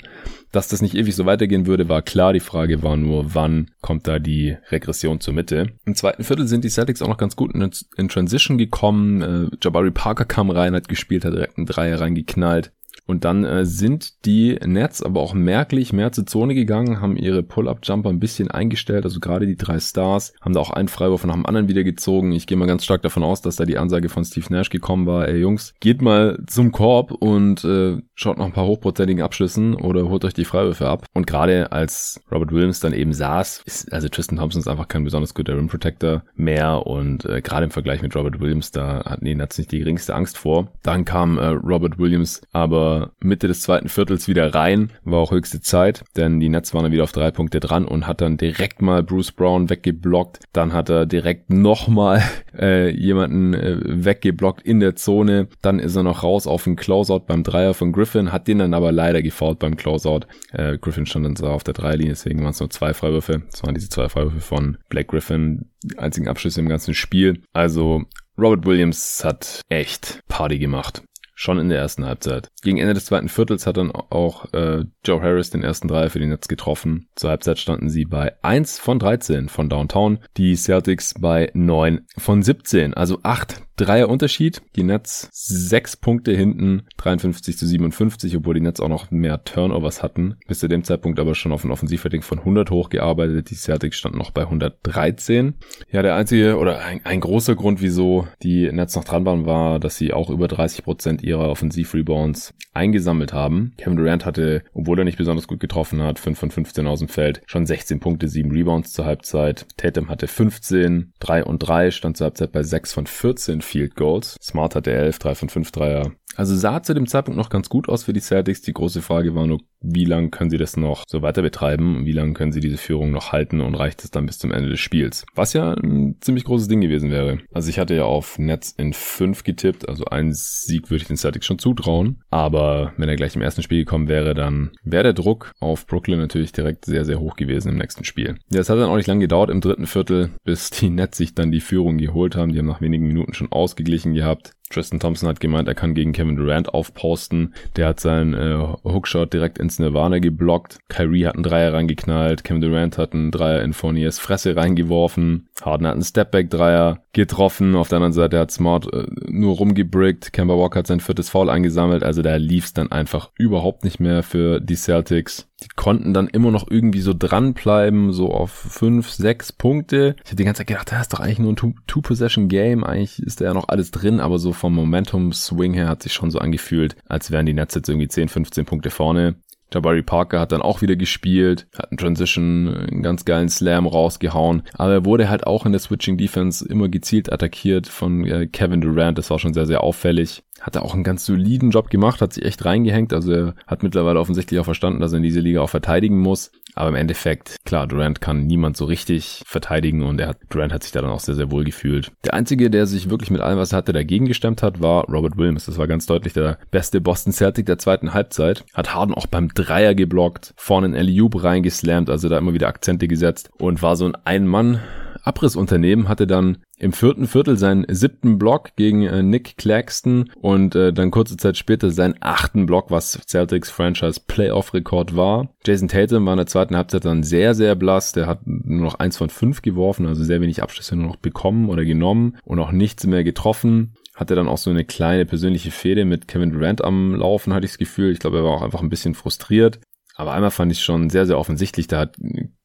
Dass das nicht ewig so weitergehen würde, war klar. Die Frage war nur, wann kommt da die Regression zur Mitte. Im zweiten Viertel sind die Celtics auch noch ganz gut in, in Transition gekommen. Äh, Jabari Parker kam rein, hat gespielt, hat direkt einen Dreier reingeknallt. Und dann äh, sind die Nets aber auch merklich mehr zur Zone gegangen, haben ihre Pull-Up-Jumper ein bisschen eingestellt, also gerade die drei Stars, haben da auch einen Freiwurf nach dem anderen wieder gezogen. Ich gehe mal ganz stark davon aus, dass da die Ansage von Steve Nash gekommen war, ey Jungs, geht mal zum Korb und äh, schaut noch ein paar hochprozentigen Abschlüssen oder holt euch die Freiwürfe ab. Und gerade als Robert Williams dann eben saß, ist, also Tristan Thompson ist einfach kein besonders guter Rim Protector mehr und äh, gerade im Vergleich mit Robert Williams, da hatten die Nets nicht die geringste Angst vor. Dann kam äh, Robert Williams aber Mitte des zweiten Viertels wieder rein. War auch höchste Zeit, denn die Nets waren wieder auf drei Punkte dran und hat dann direkt mal Bruce Brown weggeblockt. Dann hat er direkt nochmal äh, jemanden äh, weggeblockt in der Zone. Dann ist er noch raus auf den Closeout beim Dreier von Griffin, hat den dann aber leider gefault beim Closeout. Äh, Griffin stand dann so auf der Dreierlinie, deswegen waren es nur zwei Freiwürfe. Das waren diese zwei Freiwürfe von Black Griffin, die einzigen Abschlüsse im ganzen Spiel. Also Robert Williams hat echt Party gemacht. Schon in der ersten Halbzeit. Gegen Ende des zweiten Viertels hat dann auch äh, Joe Harris den ersten Dreier für die Nets getroffen. Zur Halbzeit standen sie bei 1 von 13 von Downtown, die Celtics bei 9 von 17, also 8 Dreier Unterschied. Die Nets 6 Punkte hinten, 53 zu 57, obwohl die Nets auch noch mehr Turnovers hatten. Bis zu dem Zeitpunkt aber schon auf ein Offensivrating von 100 hochgearbeitet. Die Celtics standen noch bei 113. Ja, der einzige oder ein, ein großer Grund, wieso die Nets noch dran waren, war, dass sie auch über 30 Prozent ihrer Offensiv-Rebounds eingesammelt haben. Kevin Durant hatte, obwohl er nicht besonders gut getroffen hat, 5 von 15 aus dem Feld, schon 16 Punkte, 7 Rebounds zur Halbzeit. Tatum hatte 15, 3 und 3, stand zur Halbzeit bei 6 von 14 Field Goals. Smart hatte 11, 3 von 5 Dreier. Also sah zu dem Zeitpunkt noch ganz gut aus für die Celtics. Die große Frage war nur, wie lange können sie das noch so weiter betreiben? Wie lange können sie diese Führung noch halten und reicht es dann bis zum Ende des Spiels? Was ja ein ziemlich großes Ding gewesen wäre. Also ich hatte ja auf Netz in 5 getippt, also einen Sieg würde ich den Celtics schon zutrauen. Aber wenn er gleich im ersten Spiel gekommen wäre, dann wäre der Druck auf Brooklyn natürlich direkt sehr, sehr hoch gewesen im nächsten Spiel. Ja, es hat dann auch nicht lange gedauert im dritten Viertel, bis die Nets sich dann die Führung geholt haben. Die haben nach wenigen Minuten schon ausgeglichen gehabt. Tristan Thompson hat gemeint, er kann gegen Kevin Durant aufposten. Der hat seinen äh, Hookshot direkt ins Nirvana geblockt. Kyrie hat einen Dreier reingeknallt. Kevin Durant hat einen Dreier in Fourniers Fresse reingeworfen. Harden hat einen Stepback-Dreier getroffen. Auf der anderen Seite hat Smart äh, nur rumgebrickt. Kemba Walker hat sein viertes Foul eingesammelt. Also da lief's dann einfach überhaupt nicht mehr für die Celtics. Die konnten dann immer noch irgendwie so dranbleiben, so auf fünf, sechs Punkte. Ich habe die ganze Zeit gedacht, das ist doch eigentlich nur ein Two-Possession-Game. Eigentlich ist da ja noch alles drin, aber so vom Momentum-Swing her hat sich schon so angefühlt, als wären die Nets jetzt irgendwie 10, 15 Punkte vorne. Jabari Parker hat dann auch wieder gespielt, hat einen Transition, einen ganz geilen Slam rausgehauen, aber er wurde halt auch in der Switching Defense immer gezielt attackiert von äh, Kevin Durant, das war schon sehr, sehr auffällig hat er auch einen ganz soliden Job gemacht, hat sich echt reingehängt. Also er hat mittlerweile offensichtlich auch verstanden, dass er in diese Liga auch verteidigen muss. Aber im Endeffekt, klar, Durant kann niemand so richtig verteidigen und er hat, Durant hat sich da dann auch sehr, sehr wohl gefühlt. Der einzige, der sich wirklich mit allem, was er hatte, dagegen gestemmt hat, war Robert Williams. Das war ganz deutlich der beste Boston Celtic der zweiten Halbzeit. Hat Harden auch beim Dreier geblockt, vorne in Eliub reingeslammt, also da immer wieder Akzente gesetzt und war so ein Ein-Mann Abrissunternehmen hatte dann im vierten Viertel seinen siebten Block gegen äh, Nick Claxton und äh, dann kurze Zeit später seinen achten Block, was Celtics Franchise Playoff-Rekord war. Jason Tatum war in der zweiten Halbzeit dann sehr, sehr blass. Der hat nur noch eins von fünf geworfen, also sehr wenig Abschlüsse nur noch bekommen oder genommen und auch nichts mehr getroffen hatte dann auch so eine kleine persönliche Fehde mit Kevin Durant am Laufen, hatte ich das Gefühl. Ich glaube, er war auch einfach ein bisschen frustriert. Aber einmal fand ich schon sehr, sehr offensichtlich, da hat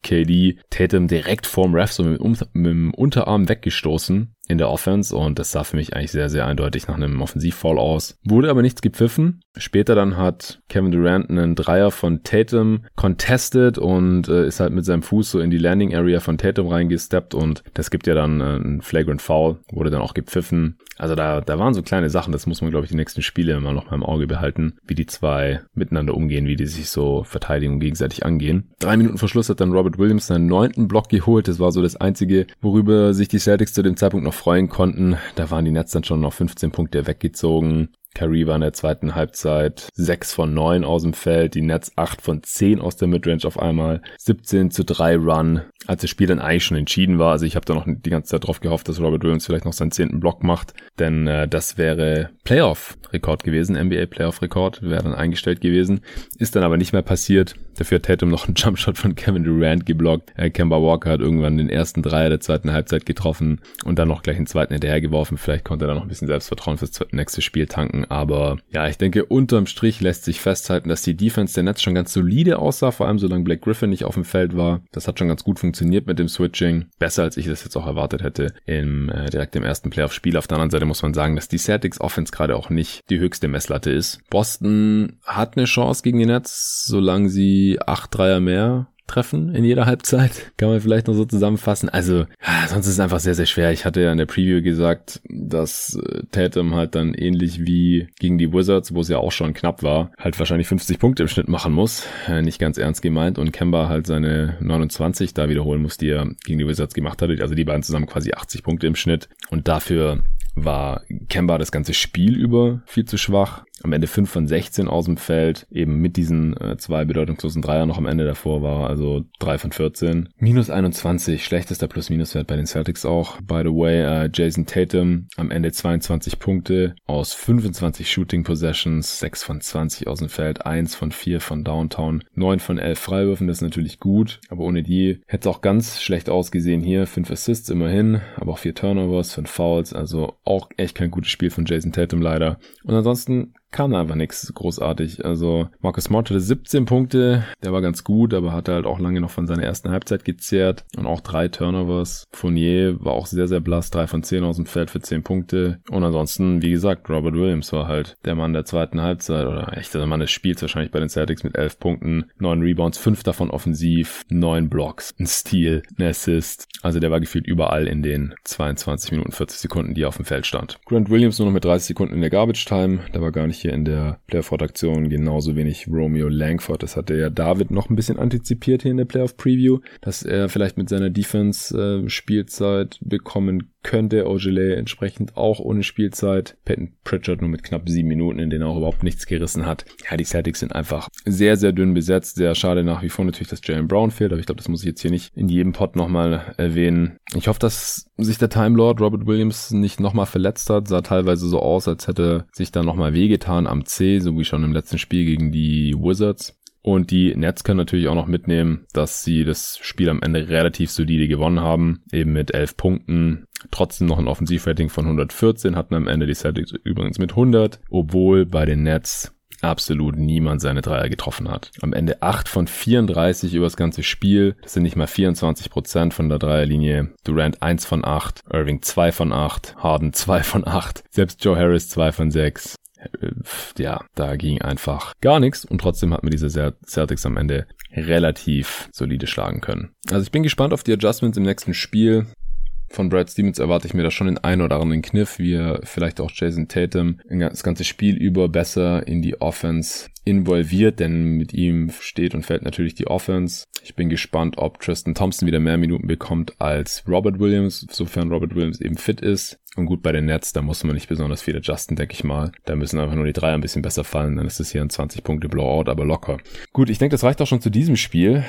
KD Tatum direkt vorm Ref so mit, mit dem Unterarm weggestoßen in der Offense und das sah für mich eigentlich sehr, sehr eindeutig nach einem Offensivfall aus. Wurde aber nichts gepfiffen. Später dann hat Kevin Durant einen Dreier von Tatum contested und äh, ist halt mit seinem Fuß so in die Landing Area von Tatum reingesteppt und das gibt ja dann äh, ein Flagrant Foul, wurde dann auch gepfiffen. Also da, da waren so kleine Sachen, das muss man, glaube ich, die nächsten Spiele immer noch mal im Auge behalten, wie die zwei miteinander umgehen, wie die sich so verteidigen und gegenseitig angehen. Drei Minuten vor Schluss hat dann Robert Williams seinen neunten Block geholt. Das war so das Einzige, worüber sich die Celtics zu dem Zeitpunkt noch freuen konnten. Da waren die Nets dann schon noch 15 Punkte weggezogen. Kyrie war in der zweiten Halbzeit 6 von 9 aus dem Feld, die Nets 8 von 10 aus der Midrange auf einmal, 17 zu 3 Run, als das Spiel dann eigentlich schon entschieden war. Also ich habe da noch die ganze Zeit drauf gehofft, dass Robert Williams vielleicht noch seinen zehnten Block macht, denn äh, das wäre Playoff-Rekord gewesen, NBA Playoff-Rekord, wäre dann eingestellt gewesen, ist dann aber nicht mehr passiert. Dafür hat Tatum noch einen Jumpshot von Kevin Durant geblockt. Äh, Kemba Walker hat irgendwann den ersten Dreier der zweiten Halbzeit getroffen und dann noch gleich einen zweiten hinterher geworfen. Vielleicht konnte er dann noch ein bisschen Selbstvertrauen fürs nächste Spiel tanken. Aber ja, ich denke, unterm Strich lässt sich festhalten, dass die Defense der Nets schon ganz solide aussah, vor allem solange Blake Griffin nicht auf dem Feld war. Das hat schon ganz gut funktioniert mit dem Switching. Besser als ich das jetzt auch erwartet hätte im äh, direkt im ersten Playoff-Spiel. Auf der anderen Seite muss man sagen, dass die Celtics Offense gerade auch nicht die höchste Messlatte ist. Boston hat eine Chance gegen die Nets, solange sie acht Dreier mehr treffen in jeder Halbzeit. Kann man vielleicht noch so zusammenfassen. Also, sonst ist es einfach sehr, sehr schwer. Ich hatte ja in der Preview gesagt, dass äh, Tatum halt dann ähnlich wie gegen die Wizards, wo es ja auch schon knapp war, halt wahrscheinlich 50 Punkte im Schnitt machen muss. Äh, nicht ganz ernst gemeint. Und Kemba halt seine 29 da wiederholen muss, die er gegen die Wizards gemacht hatte. Also die beiden zusammen quasi 80 Punkte im Schnitt. Und dafür war Kemba das ganze Spiel über viel zu schwach. Am Ende 5 von 16 aus dem Feld, eben mit diesen äh, zwei bedeutungslosen Dreier noch am Ende davor war, also 3 von 14. Minus 21, schlechtester Plus-Minus-Wert bei den Celtics auch. By the way, äh, Jason Tatum am Ende 22 Punkte aus 25 Shooting Possessions, 6 von 20 aus dem Feld, 1 von 4 von Downtown, 9 von 11 Freiwürfen, das ist natürlich gut, aber ohne die hätte es auch ganz schlecht ausgesehen hier. 5 Assists immerhin, aber auch 4 Turnovers, 5 Fouls, also auch echt kein gutes Spiel von Jason Tatum leider. Und ansonsten kam einfach nichts großartig. Also Marcus Smart hatte 17 Punkte, der war ganz gut, aber hatte halt auch lange noch von seiner ersten Halbzeit gezehrt und auch drei Turnovers. Fournier war auch sehr, sehr blass, drei von 10 aus dem Feld für 10 Punkte. Und ansonsten, wie gesagt, Robert Williams war halt der Mann der zweiten Halbzeit oder echt der Mann des Spiels wahrscheinlich bei den Celtics mit 11 Punkten, 9 Rebounds, 5 davon offensiv, 9 Blocks, ein Steal, ein Assist. Also der war gefühlt überall in den 22 Minuten 40 Sekunden, die er auf dem Feld stand. Grant Williams nur noch mit 30 Sekunden in der Garbage Time, da war gar nicht hier in der Playoff-Redaktion genauso wenig Romeo Langford. Das hatte ja David noch ein bisschen antizipiert hier in der Playoff-Preview, dass er vielleicht mit seiner Defense äh, Spielzeit bekommen könnte Ogilvy entsprechend auch ohne Spielzeit. Patton Pritchard nur mit knapp sieben Minuten, in denen er auch überhaupt nichts gerissen hat. Ja, die Celtics sind einfach sehr, sehr dünn besetzt. Sehr schade nach wie vor natürlich, dass Jalen Brown fehlt, aber ich glaube, das muss ich jetzt hier nicht in jedem Pod nochmal erwähnen. Ich hoffe, dass sich der Time Lord Robert Williams nicht nochmal verletzt hat. Sah teilweise so aus, als hätte sich da nochmal wehgetan am C, so wie schon im letzten Spiel gegen die Wizards. Und die Nets können natürlich auch noch mitnehmen, dass sie das Spiel am Ende relativ solide gewonnen haben, eben mit elf Punkten. Trotzdem noch ein Offensivrating von 114 hatten am Ende die Celtics übrigens mit 100, obwohl bei den Nets absolut niemand seine Dreier getroffen hat. Am Ende 8 von 34 über das ganze Spiel. Das sind nicht mal 24 Prozent von der Dreierlinie. Durant 1 von 8, Irving 2 von 8, Harden 2 von 8, selbst Joe Harris 2 von 6 ja, da ging einfach gar nichts und trotzdem hat mir diese Celtics am Ende relativ solide schlagen können. Also ich bin gespannt auf die Adjustments im nächsten Spiel. Von Brad Stevens erwarte ich mir da schon den einen oder anderen Kniff, wie er vielleicht auch Jason Tatum das ganze Spiel über besser in die Offense involviert, denn mit ihm steht und fällt natürlich die Offense. Ich bin gespannt, ob Tristan Thompson wieder mehr Minuten bekommt als Robert Williams, sofern Robert Williams eben fit ist. Und gut, bei den Nets, da muss man nicht besonders viel adjusten, denke ich mal. Da müssen einfach nur die Dreier ein bisschen besser fallen, dann ist es hier ein 20-Punkte-Blowout, aber locker. Gut, ich denke, das reicht auch schon zu diesem Spiel.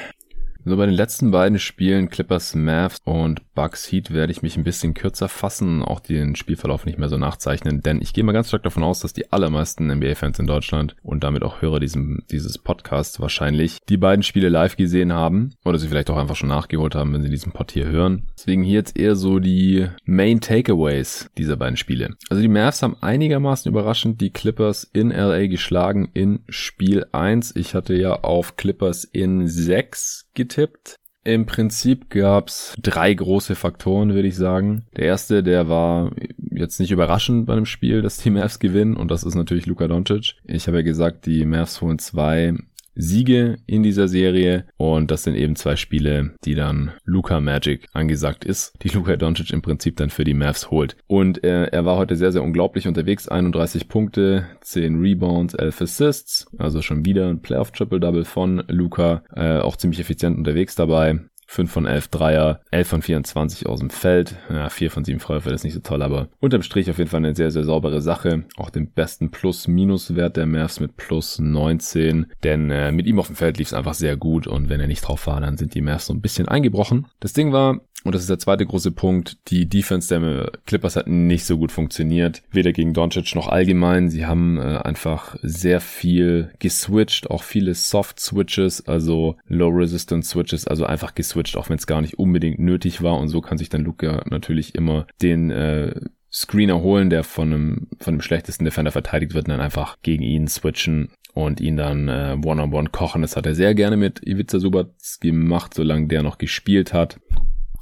So bei den letzten beiden Spielen Clippers Mavs und Bucks Heat werde ich mich ein bisschen kürzer fassen, auch den Spielverlauf nicht mehr so nachzeichnen, denn ich gehe mal ganz stark davon aus, dass die allermeisten NBA-Fans in Deutschland und damit auch Hörer diesem, dieses Podcasts wahrscheinlich die beiden Spiele live gesehen haben oder sie vielleicht auch einfach schon nachgeholt haben, wenn sie diesen Pod hier hören. Deswegen hier jetzt eher so die Main Takeaways dieser beiden Spiele. Also die Mavs haben einigermaßen überraschend die Clippers in LA geschlagen in Spiel 1. Ich hatte ja auf Clippers in 6 getippt. Im Prinzip gab's drei große Faktoren, würde ich sagen. Der erste, der war jetzt nicht überraschend bei einem Spiel, dass die Mavs gewinnen und das ist natürlich Luka Doncic. Ich habe ja gesagt, die Mavs holen zwei Siege in dieser Serie und das sind eben zwei Spiele, die dann Luca Magic angesagt ist, die Luka Doncic im Prinzip dann für die Mavs holt. Und äh, er war heute sehr, sehr unglaublich unterwegs, 31 Punkte, 10 Rebounds, 11 Assists, also schon wieder ein Playoff-Triple-Double von Luca, äh, auch ziemlich effizient unterwegs dabei. 5 von 11 Dreier, 11 von 24 aus dem Feld. Ja, 4 von 7 Freiwürfe ist nicht so toll, aber unterm Strich auf jeden Fall eine sehr, sehr saubere Sache. Auch den besten Plus-Minus-Wert der Mavs mit plus 19. Denn äh, mit ihm auf dem Feld lief es einfach sehr gut und wenn er nicht drauf war, dann sind die Mavs so ein bisschen eingebrochen. Das Ding war, und das ist der zweite große Punkt. Die Defense der Clippers hat nicht so gut funktioniert. Weder gegen Doncic noch allgemein. Sie haben äh, einfach sehr viel geswitcht, auch viele Soft Switches, also Low Resistance Switches, also einfach geswitcht, auch wenn es gar nicht unbedingt nötig war. Und so kann sich dann Luca natürlich immer den äh, Screener holen, der von einem, von dem schlechtesten Defender verteidigt wird und dann einfach gegen ihn switchen und ihn dann äh, One-on-One -on -one kochen. Das hat er sehr gerne mit Ivica Subac gemacht, solange der noch gespielt hat.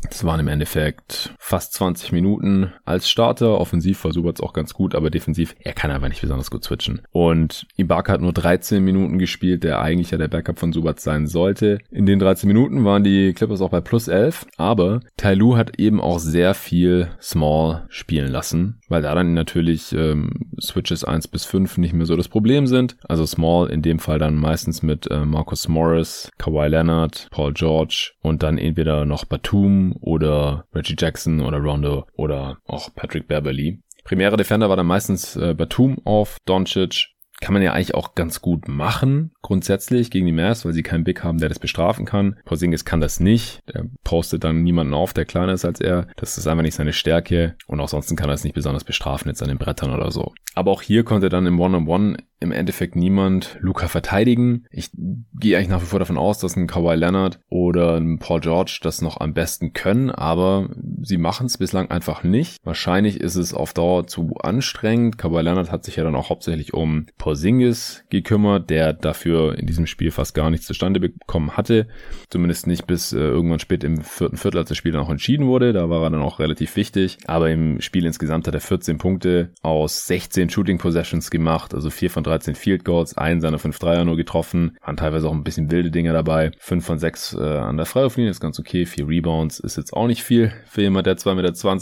Das waren im Endeffekt fast 20 Minuten als Starter. Offensiv war Subats auch ganz gut, aber defensiv, er kann einfach nicht besonders gut switchen. Und Ibaka hat nur 13 Minuten gespielt, der eigentlich ja der Backup von Subats sein sollte. In den 13 Minuten waren die Clippers auch bei plus 11, aber Tyloo hat eben auch sehr viel Small spielen lassen, weil da dann natürlich ähm, Switches 1 bis 5 nicht mehr so das Problem sind. Also Small in dem Fall dann meistens mit äh, Marcus Morris, Kawhi Leonard, Paul George und dann entweder noch Batum oder Reggie Jackson oder Rondo oder auch Patrick Beverly. Primäre Defender war dann meistens äh, Batum auf Doncic, kann man ja eigentlich auch ganz gut machen, grundsätzlich gegen die Mavs, weil sie keinen Big haben, der das bestrafen kann. Porzingis kann das nicht. Der postet dann niemanden auf, der kleiner ist als er. Das ist einfach nicht seine Stärke. Und auch sonst kann er es nicht besonders bestrafen jetzt an den Brettern oder so. Aber auch hier konnte dann im One-on-One -on -One im Endeffekt niemand Luca verteidigen. Ich gehe eigentlich nach wie vor davon aus, dass ein Kawhi Leonard oder ein Paul George das noch am besten können, aber sie machen es bislang einfach nicht. Wahrscheinlich ist es auf Dauer zu anstrengend. Kawhi Leonard hat sich ja dann auch hauptsächlich um Porzingis gekümmert, der dafür in diesem Spiel fast gar nichts zustande bekommen hatte. Zumindest nicht bis äh, irgendwann spät im vierten Viertel, als das Spiel dann auch entschieden wurde. Da war er dann auch relativ wichtig. Aber im Spiel insgesamt hat er 14 Punkte aus 16 Shooting Possessions gemacht, also 4 von 13 Field Goals, einen seiner 5 Dreier nur getroffen, waren teilweise auch ein bisschen wilde Dinge dabei, 5 von 6 äh, an der Freiwurflinie, ist ganz okay, 4 Rebounds ist jetzt auch nicht viel für jemand, der 2,20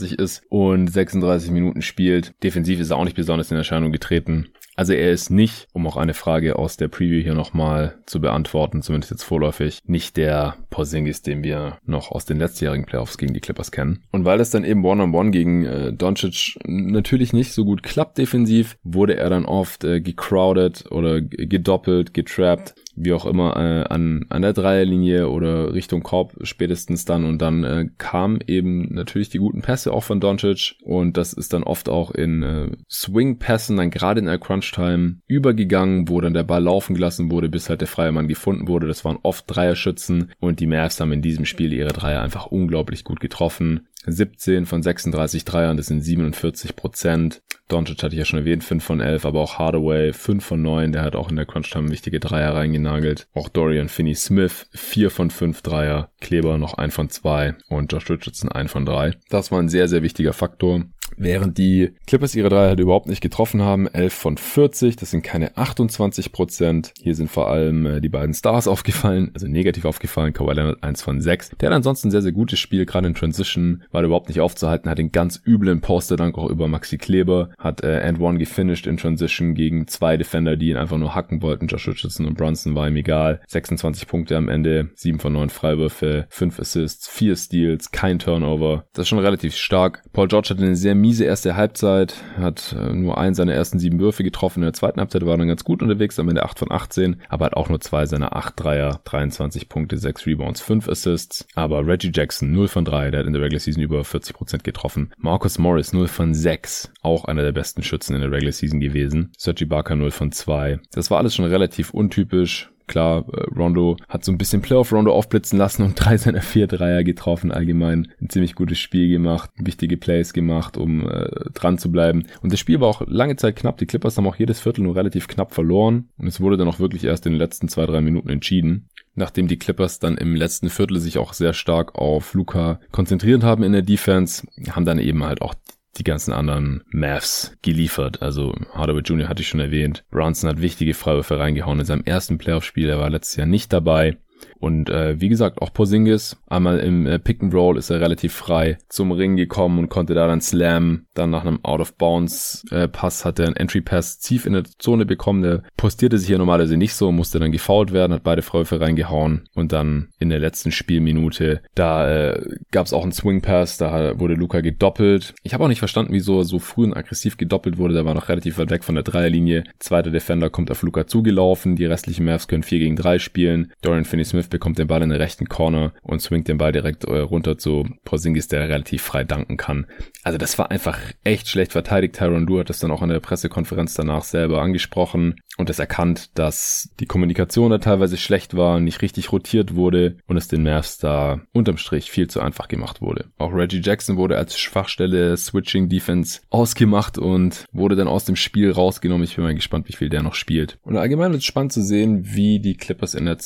Meter ist und 36 Minuten spielt. Defensiv ist er auch nicht besonders in Erscheinung getreten. Also er ist nicht, um auch eine Frage aus der Preview hier nochmal zu beantworten, zumindest jetzt vorläufig, nicht der Porzingis, den wir noch aus den letztjährigen Playoffs gegen die Clippers kennen. Und weil das dann eben One-on-One -on -one gegen äh, Doncic natürlich nicht so gut klappt defensiv, wurde er dann oft äh, gecrowded oder gedoppelt, getrappt wie auch immer, äh, an, an der Dreierlinie oder Richtung Korb spätestens dann. Und dann äh, kamen eben natürlich die guten Pässe auch von Doncic. Und das ist dann oft auch in äh, Swing-Pässen, dann gerade in der Crunch-Time übergegangen, wo dann der Ball laufen gelassen wurde, bis halt der freie Mann gefunden wurde. Das waren oft Dreierschützen. Und die Mavs haben in diesem Spiel ihre Dreier einfach unglaublich gut getroffen. 17 von 36 Dreiern, das sind 47 Prozent. Doncic hatte ich ja schon erwähnt, 5 von 11, aber auch Hardaway 5 von 9, der hat auch in der Crunch-Time wichtige Dreier reingenagelt. Auch Dorian Finney-Smith 4 von 5 Dreier, Kleber noch 1 von 2 und Josh Richardson 1 von 3. Das war ein sehr, sehr wichtiger Faktor. Während die Clippers ihre drei halt überhaupt nicht getroffen haben, 11 von 40, das sind keine 28 Prozent. Hier sind vor allem äh, die beiden Stars aufgefallen, also negativ aufgefallen. Kawhi Leonard 1 von 6. Der hat ansonsten ein sehr, sehr gutes Spiel, gerade in Transition, war überhaupt nicht aufzuhalten, hat den ganz üblen Poster dank auch über Maxi Kleber, hat äh, and one gefinished in Transition gegen zwei Defender, die ihn einfach nur hacken wollten. Josh Richardson und Brunson war ihm egal. 26 Punkte am Ende, 7 von 9 Freiwürfe, 5 Assists, 4 Steals, kein Turnover. Das ist schon relativ stark. Paul George hatte eine sehr miese erste Halbzeit, hat äh, nur einen seiner ersten sieben Würfe getroffen. In der zweiten Halbzeit war er dann ganz gut unterwegs, am Ende 8 von 18, aber hat auch nur zwei seiner 8 Dreier, 23 Punkte, 6 Rebounds, 5 Assists. Aber Reggie Jackson 0 von 3, der hat in der Regular Season über 40% getroffen. Marcus Morris 0 von 6, auch einer der besten Schützen in der Regular Season gewesen. Sergi Barker 0 von 2. Das war alles schon relativ untypisch. Klar, äh, Rondo hat so ein bisschen Playoff-Rondo aufblitzen lassen und drei seiner vier Dreier getroffen. Allgemein ein ziemlich gutes Spiel gemacht, wichtige Plays gemacht, um äh, dran zu bleiben. Und das Spiel war auch lange Zeit knapp. Die Clippers haben auch jedes Viertel nur relativ knapp verloren. Und es wurde dann auch wirklich erst in den letzten zwei, drei Minuten entschieden. Nachdem die Clippers dann im letzten Viertel sich auch sehr stark auf Luca konzentriert haben in der Defense, haben dann eben halt auch die ganzen anderen Mavs geliefert. Also Hardaway Jr. hatte ich schon erwähnt. Brunson hat wichtige Freiwürfe reingehauen in seinem ersten Playoff-Spiel. Er war letztes Jahr nicht dabei. Und äh, wie gesagt, auch Porzingis, einmal im äh, Pick and Roll ist er relativ frei zum Ring gekommen und konnte da dann slammen. Dann nach einem Out-of-Bounds-Pass äh, hat er einen Entry-Pass tief in der Zone bekommen. Der postierte sich hier normalerweise nicht so, musste dann gefoult werden, hat beide Freiwürfe reingehauen. Und dann in der letzten Spielminute, da äh, gab es auch einen Swing-Pass, da wurde Luca gedoppelt. Ich habe auch nicht verstanden, wieso er so früh und aggressiv gedoppelt wurde. Der war noch relativ weit weg von der Dreierlinie. Zweiter Defender kommt auf Luca zugelaufen. Die restlichen Mavs können 4 gegen 3 spielen. Dorian Finney-Smith bekommt den Ball in der rechten Corner und swingt den Ball direkt äh, runter zu Porzingis, der relativ frei danken kann. Also das war einfach echt schlecht verteidigt. Tyron Lue hat das dann auch an der Pressekonferenz danach selber angesprochen und es erkannt, dass die Kommunikation da teilweise schlecht war, nicht richtig rotiert wurde und es den Mavs da unterm Strich viel zu einfach gemacht wurde. Auch Reggie Jackson wurde als Schwachstelle Switching Defense ausgemacht und wurde dann aus dem Spiel rausgenommen. Ich bin mal gespannt, wie viel der noch spielt. Und allgemein wird es spannend zu sehen, wie die Clippers in der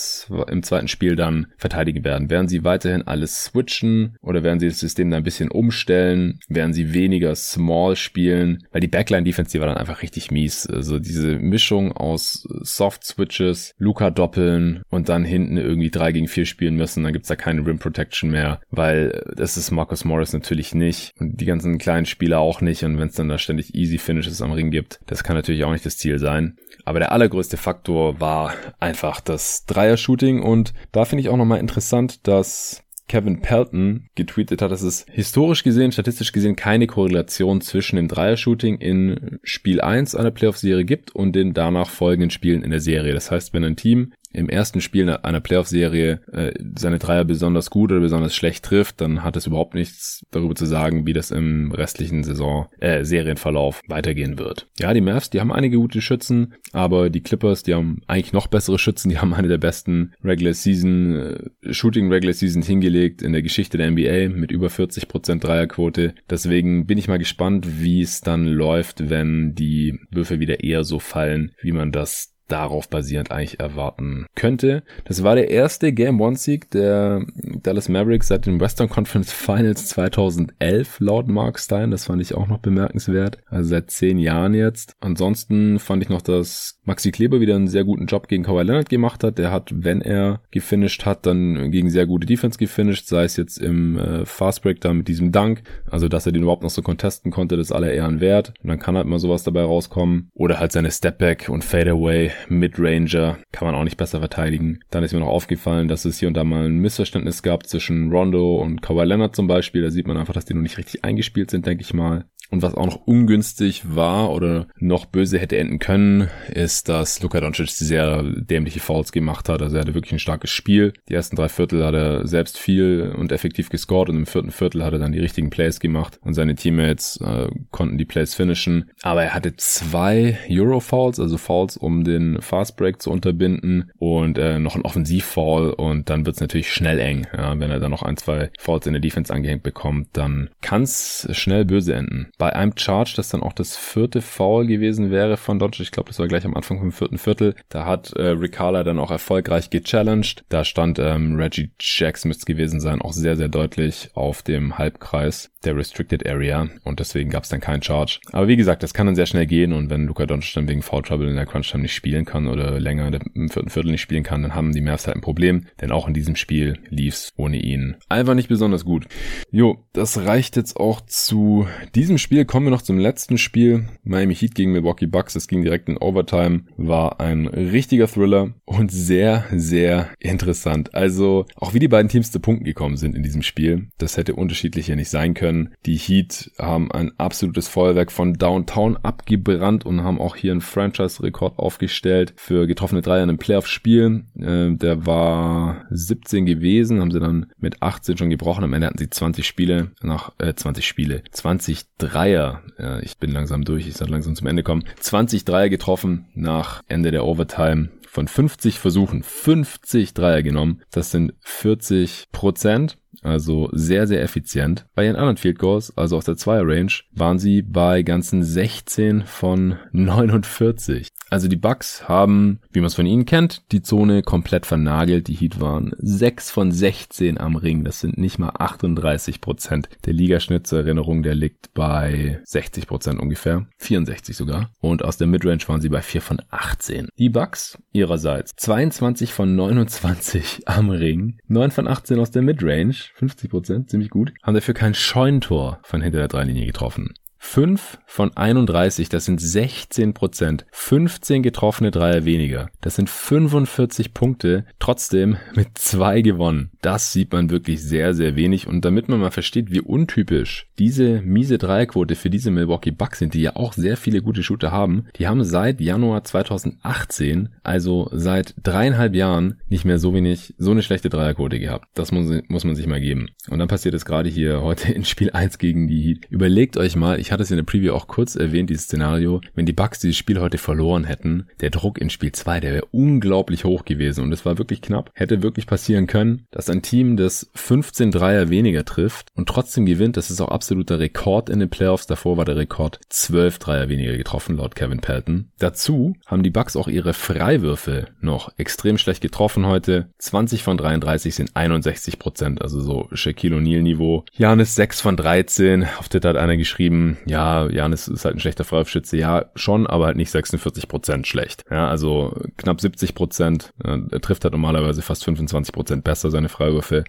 im zweiten Spiel dann verteidigen werden. Werden sie weiterhin alles switchen oder werden sie das System dann ein bisschen umstellen? Werden sie weniger Small spielen? Weil die Backline-Defense, die war dann einfach richtig mies. Also diese Mischung aus Soft-Switches, Luca-Doppeln und dann hinten irgendwie 3 gegen 4 spielen müssen, dann gibt's da keine Rim-Protection mehr, weil das ist Marcus Morris natürlich nicht und die ganzen kleinen Spieler auch nicht und wenn es dann da ständig Easy Finishes am Ring gibt, das kann natürlich auch nicht das Ziel sein. Aber der allergrößte Faktor war einfach das Dreier-Shooting und da finde ich auch nochmal interessant, dass Kevin Pelton getweetet hat, dass es historisch gesehen, statistisch gesehen keine Korrelation zwischen dem Dreier-Shooting in Spiel 1 einer Playoff-Serie gibt und den danach folgenden Spielen in der Serie. Das heißt, wenn ein Team im ersten Spiel einer Playoff-Serie äh, seine Dreier besonders gut oder besonders schlecht trifft, dann hat es überhaupt nichts darüber zu sagen, wie das im restlichen Saison äh, Serienverlauf weitergehen wird. Ja, die Mavs, die haben einige gute Schützen, aber die Clippers, die haben eigentlich noch bessere Schützen, die haben eine der besten Regular Season äh, Shooting Regular Seasons hingelegt in der Geschichte der NBA mit über 40% Dreierquote. Deswegen bin ich mal gespannt, wie es dann läuft, wenn die Würfe wieder eher so fallen, wie man das darauf basierend eigentlich erwarten könnte. Das war der erste Game One Sieg der Dallas Mavericks seit den Western Conference Finals 2011 laut Mark Stein. Das fand ich auch noch bemerkenswert. Also seit zehn Jahren jetzt. Ansonsten fand ich noch, dass Maxi Kleber wieder einen sehr guten Job gegen Kawhi Leonard gemacht hat. Der hat, wenn er gefinisht hat, dann gegen sehr gute Defense gefinisht, sei es jetzt im äh, Fastbreak da mit diesem Dank. Also, dass er den überhaupt noch so contesten konnte, das aller Ehren wert. Und dann kann halt mal sowas dabei rauskommen. Oder halt seine Stepback und Fadeaway Midranger kann man auch nicht besser verteidigen. Dann ist mir noch aufgefallen, dass es hier und da mal ein Missverständnis gab zwischen Rondo und Kawhi Leonard zum Beispiel. Da sieht man einfach, dass die noch nicht richtig eingespielt sind, denke ich mal. Und was auch noch ungünstig war oder noch böse hätte enden können, ist, dass Luka Doncic sehr dämliche Fouls gemacht hat. Also er hatte wirklich ein starkes Spiel. Die ersten drei Viertel hat er selbst viel und effektiv gescored und im vierten Viertel hat er dann die richtigen Plays gemacht und seine Teammates äh, konnten die Plays finishen. Aber er hatte zwei Euro-Fouls, also Fouls, um den Fast Break zu unterbinden und äh, noch ein Offensiv-Foul und dann wird es natürlich schnell eng. Ja, wenn er dann noch ein, zwei Fouls in der Defense angehängt bekommt, dann kann es schnell böse enden bei einem Charge, das dann auch das vierte Foul gewesen wäre von Doncic. Ich glaube, das war gleich am Anfang vom vierten Viertel. Da hat äh, Riccardo dann auch erfolgreich gechallenged. Da stand ähm, Reggie Jackson müsste gewesen sein, auch sehr, sehr deutlich auf dem Halbkreis der Restricted Area und deswegen gab es dann keinen Charge. Aber wie gesagt, das kann dann sehr schnell gehen und wenn Luca Doncic dann wegen Foul Trouble in der Crunch Time nicht spielen kann oder länger im vierten Viertel nicht spielen kann, dann haben die Mavs halt ein Problem, denn auch in diesem Spiel lief's ohne ihn einfach nicht besonders gut. Jo, das reicht jetzt auch zu diesem Spiel. Kommen wir noch zum letzten Spiel. Miami Heat gegen Milwaukee Bucks. Das ging direkt in Overtime. War ein richtiger Thriller und sehr, sehr interessant. Also auch wie die beiden Teams zu Punkten gekommen sind in diesem Spiel, das hätte unterschiedlicher nicht sein können können. Die Heat haben ein absolutes Feuerwerk von Downtown abgebrannt und haben auch hier einen Franchise-Rekord aufgestellt für getroffene Dreier in einem Playoff-Spiel. Äh, der war 17 gewesen, haben sie dann mit 18 schon gebrochen. Am Ende hatten sie 20 Spiele nach äh, 20 Spiele, 20 Dreier. Ja, ich bin langsam durch, ich soll langsam zum Ende kommen. 20 Dreier getroffen nach Ende der Overtime von 50 Versuchen 50 Dreier genommen. Das sind 40 Prozent. Also sehr, sehr effizient. Bei ihren anderen Field Goals, also aus der Zweier Range, waren sie bei ganzen 16 von 49. Also die Bucks haben, wie man es von ihnen kennt, die Zone komplett vernagelt. Die Heat waren 6 von 16 am Ring. Das sind nicht mal 38 Prozent. Der Ligaschnitt zur Erinnerung, der liegt bei 60 Prozent ungefähr. 64 sogar. Und aus der Midrange waren sie bei 4 von 18. Die Bucks ihrerseits 22 von 29 am Ring. 9 von 18 aus der Midrange. 50 Prozent, ziemlich gut. Haben dafür kein Scheuntor von hinter der Dreilinie getroffen. 5 von 31, das sind 16 Prozent. 15 getroffene Dreier weniger. Das sind 45 Punkte, trotzdem mit zwei gewonnen. Das sieht man wirklich sehr, sehr wenig. Und damit man mal versteht, wie untypisch diese miese Dreierquote für diese Milwaukee Bucks sind, die ja auch sehr viele gute Shooter haben, die haben seit Januar 2018, also seit dreieinhalb Jahren, nicht mehr so wenig, so eine schlechte Dreierquote gehabt. Das muss, muss man sich mal geben. Und dann passiert es gerade hier heute in Spiel 1 gegen die Heat. Überlegt euch mal, ich hatte es in der Preview auch kurz erwähnt, dieses Szenario, wenn die Bucks dieses Spiel heute verloren hätten, der Druck in Spiel 2, der wäre unglaublich hoch gewesen und es war wirklich knapp. Hätte wirklich passieren können, dass ein Team, das 15 Dreier weniger trifft und trotzdem gewinnt, das ist auch absoluter Rekord in den Playoffs. Davor war der Rekord 12 Dreier weniger getroffen, laut Kevin Pelton. Dazu haben die Bucks auch ihre Freiwürfe noch extrem schlecht getroffen heute. 20 von 33 sind 61 Prozent, also so Shaquille O'Neal Niveau. Janis 6 von 13. Auf Twitter hat einer geschrieben, ja, Janis ist halt ein schlechter Freiwurfschütze. Ja, schon, aber halt nicht 46 Prozent schlecht. Ja, also knapp 70 Prozent. Er trifft halt normalerweise fast 25 Prozent besser seine Freiwürfe.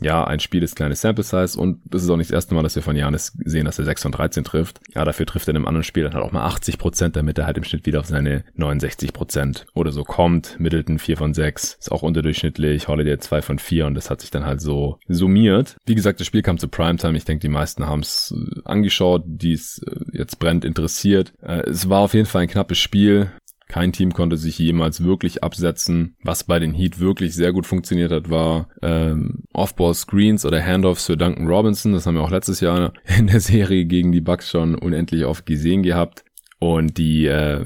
Ja, ein Spiel ist kleines Sample Size und das ist auch nicht das erste Mal, dass wir von Janis sehen, dass er 6 von 13 trifft. Ja, dafür trifft er in einem anderen Spiel dann halt auch mal 80 Prozent, damit er halt im Schnitt wieder auf seine 69 Prozent oder so kommt. Middleton 4 von 6, ist auch unterdurchschnittlich, Holiday 2 von 4 und das hat sich dann halt so summiert. Wie gesagt, das Spiel kam zu Primetime. Ich denke, die meisten haben es äh, angeschaut, die es äh, jetzt brennt interessiert. Äh, es war auf jeden Fall ein knappes Spiel. Kein Team konnte sich jemals wirklich absetzen. Was bei den Heat wirklich sehr gut funktioniert hat, war ähm, Off-Ball-Screens oder Handoffs für Duncan Robinson. Das haben wir auch letztes Jahr in der Serie gegen die Bucks schon unendlich oft gesehen gehabt. Und die äh,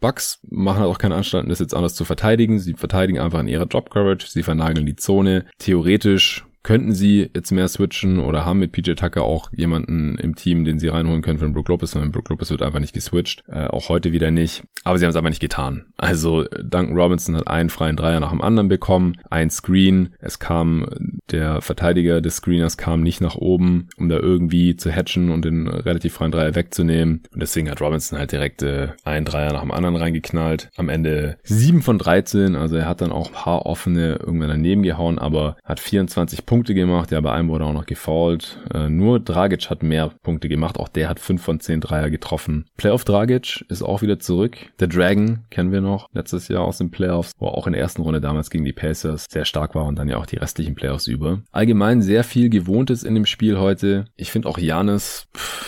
Bucks machen halt auch keine Anstalten, das jetzt anders zu verteidigen. Sie verteidigen einfach in ihrer Job-Coverage. Sie vernageln die Zone. Theoretisch könnten sie jetzt mehr switchen oder haben mit PJ Tucker auch jemanden im Team, den sie reinholen können für den Brook Lopez, weil Brook Lopez wird einfach nicht geswitcht, äh, auch heute wieder nicht, aber sie haben es einfach nicht getan. Also Duncan Robinson hat einen freien Dreier nach dem anderen bekommen, ein Screen, es kam, der Verteidiger des Screeners kam nicht nach oben, um da irgendwie zu hatchen und den relativ freien Dreier wegzunehmen. Und deswegen hat Robinson halt direkt äh, einen Dreier nach dem anderen reingeknallt, am Ende 7 von 13, also er hat dann auch ein paar offene irgendwann daneben gehauen, aber hat 24 Punkte Punkte gemacht, ja, bei einem wurde auch noch gefoult. Äh, nur Dragic hat mehr Punkte gemacht, auch der hat 5 von 10 Dreier getroffen. Playoff Dragic ist auch wieder zurück. Der Dragon kennen wir noch, letztes Jahr aus den Playoffs, wo er auch in der ersten Runde damals gegen die Pacers sehr stark war und dann ja auch die restlichen Playoffs über. Allgemein sehr viel Gewohntes in dem Spiel heute. Ich finde auch Janis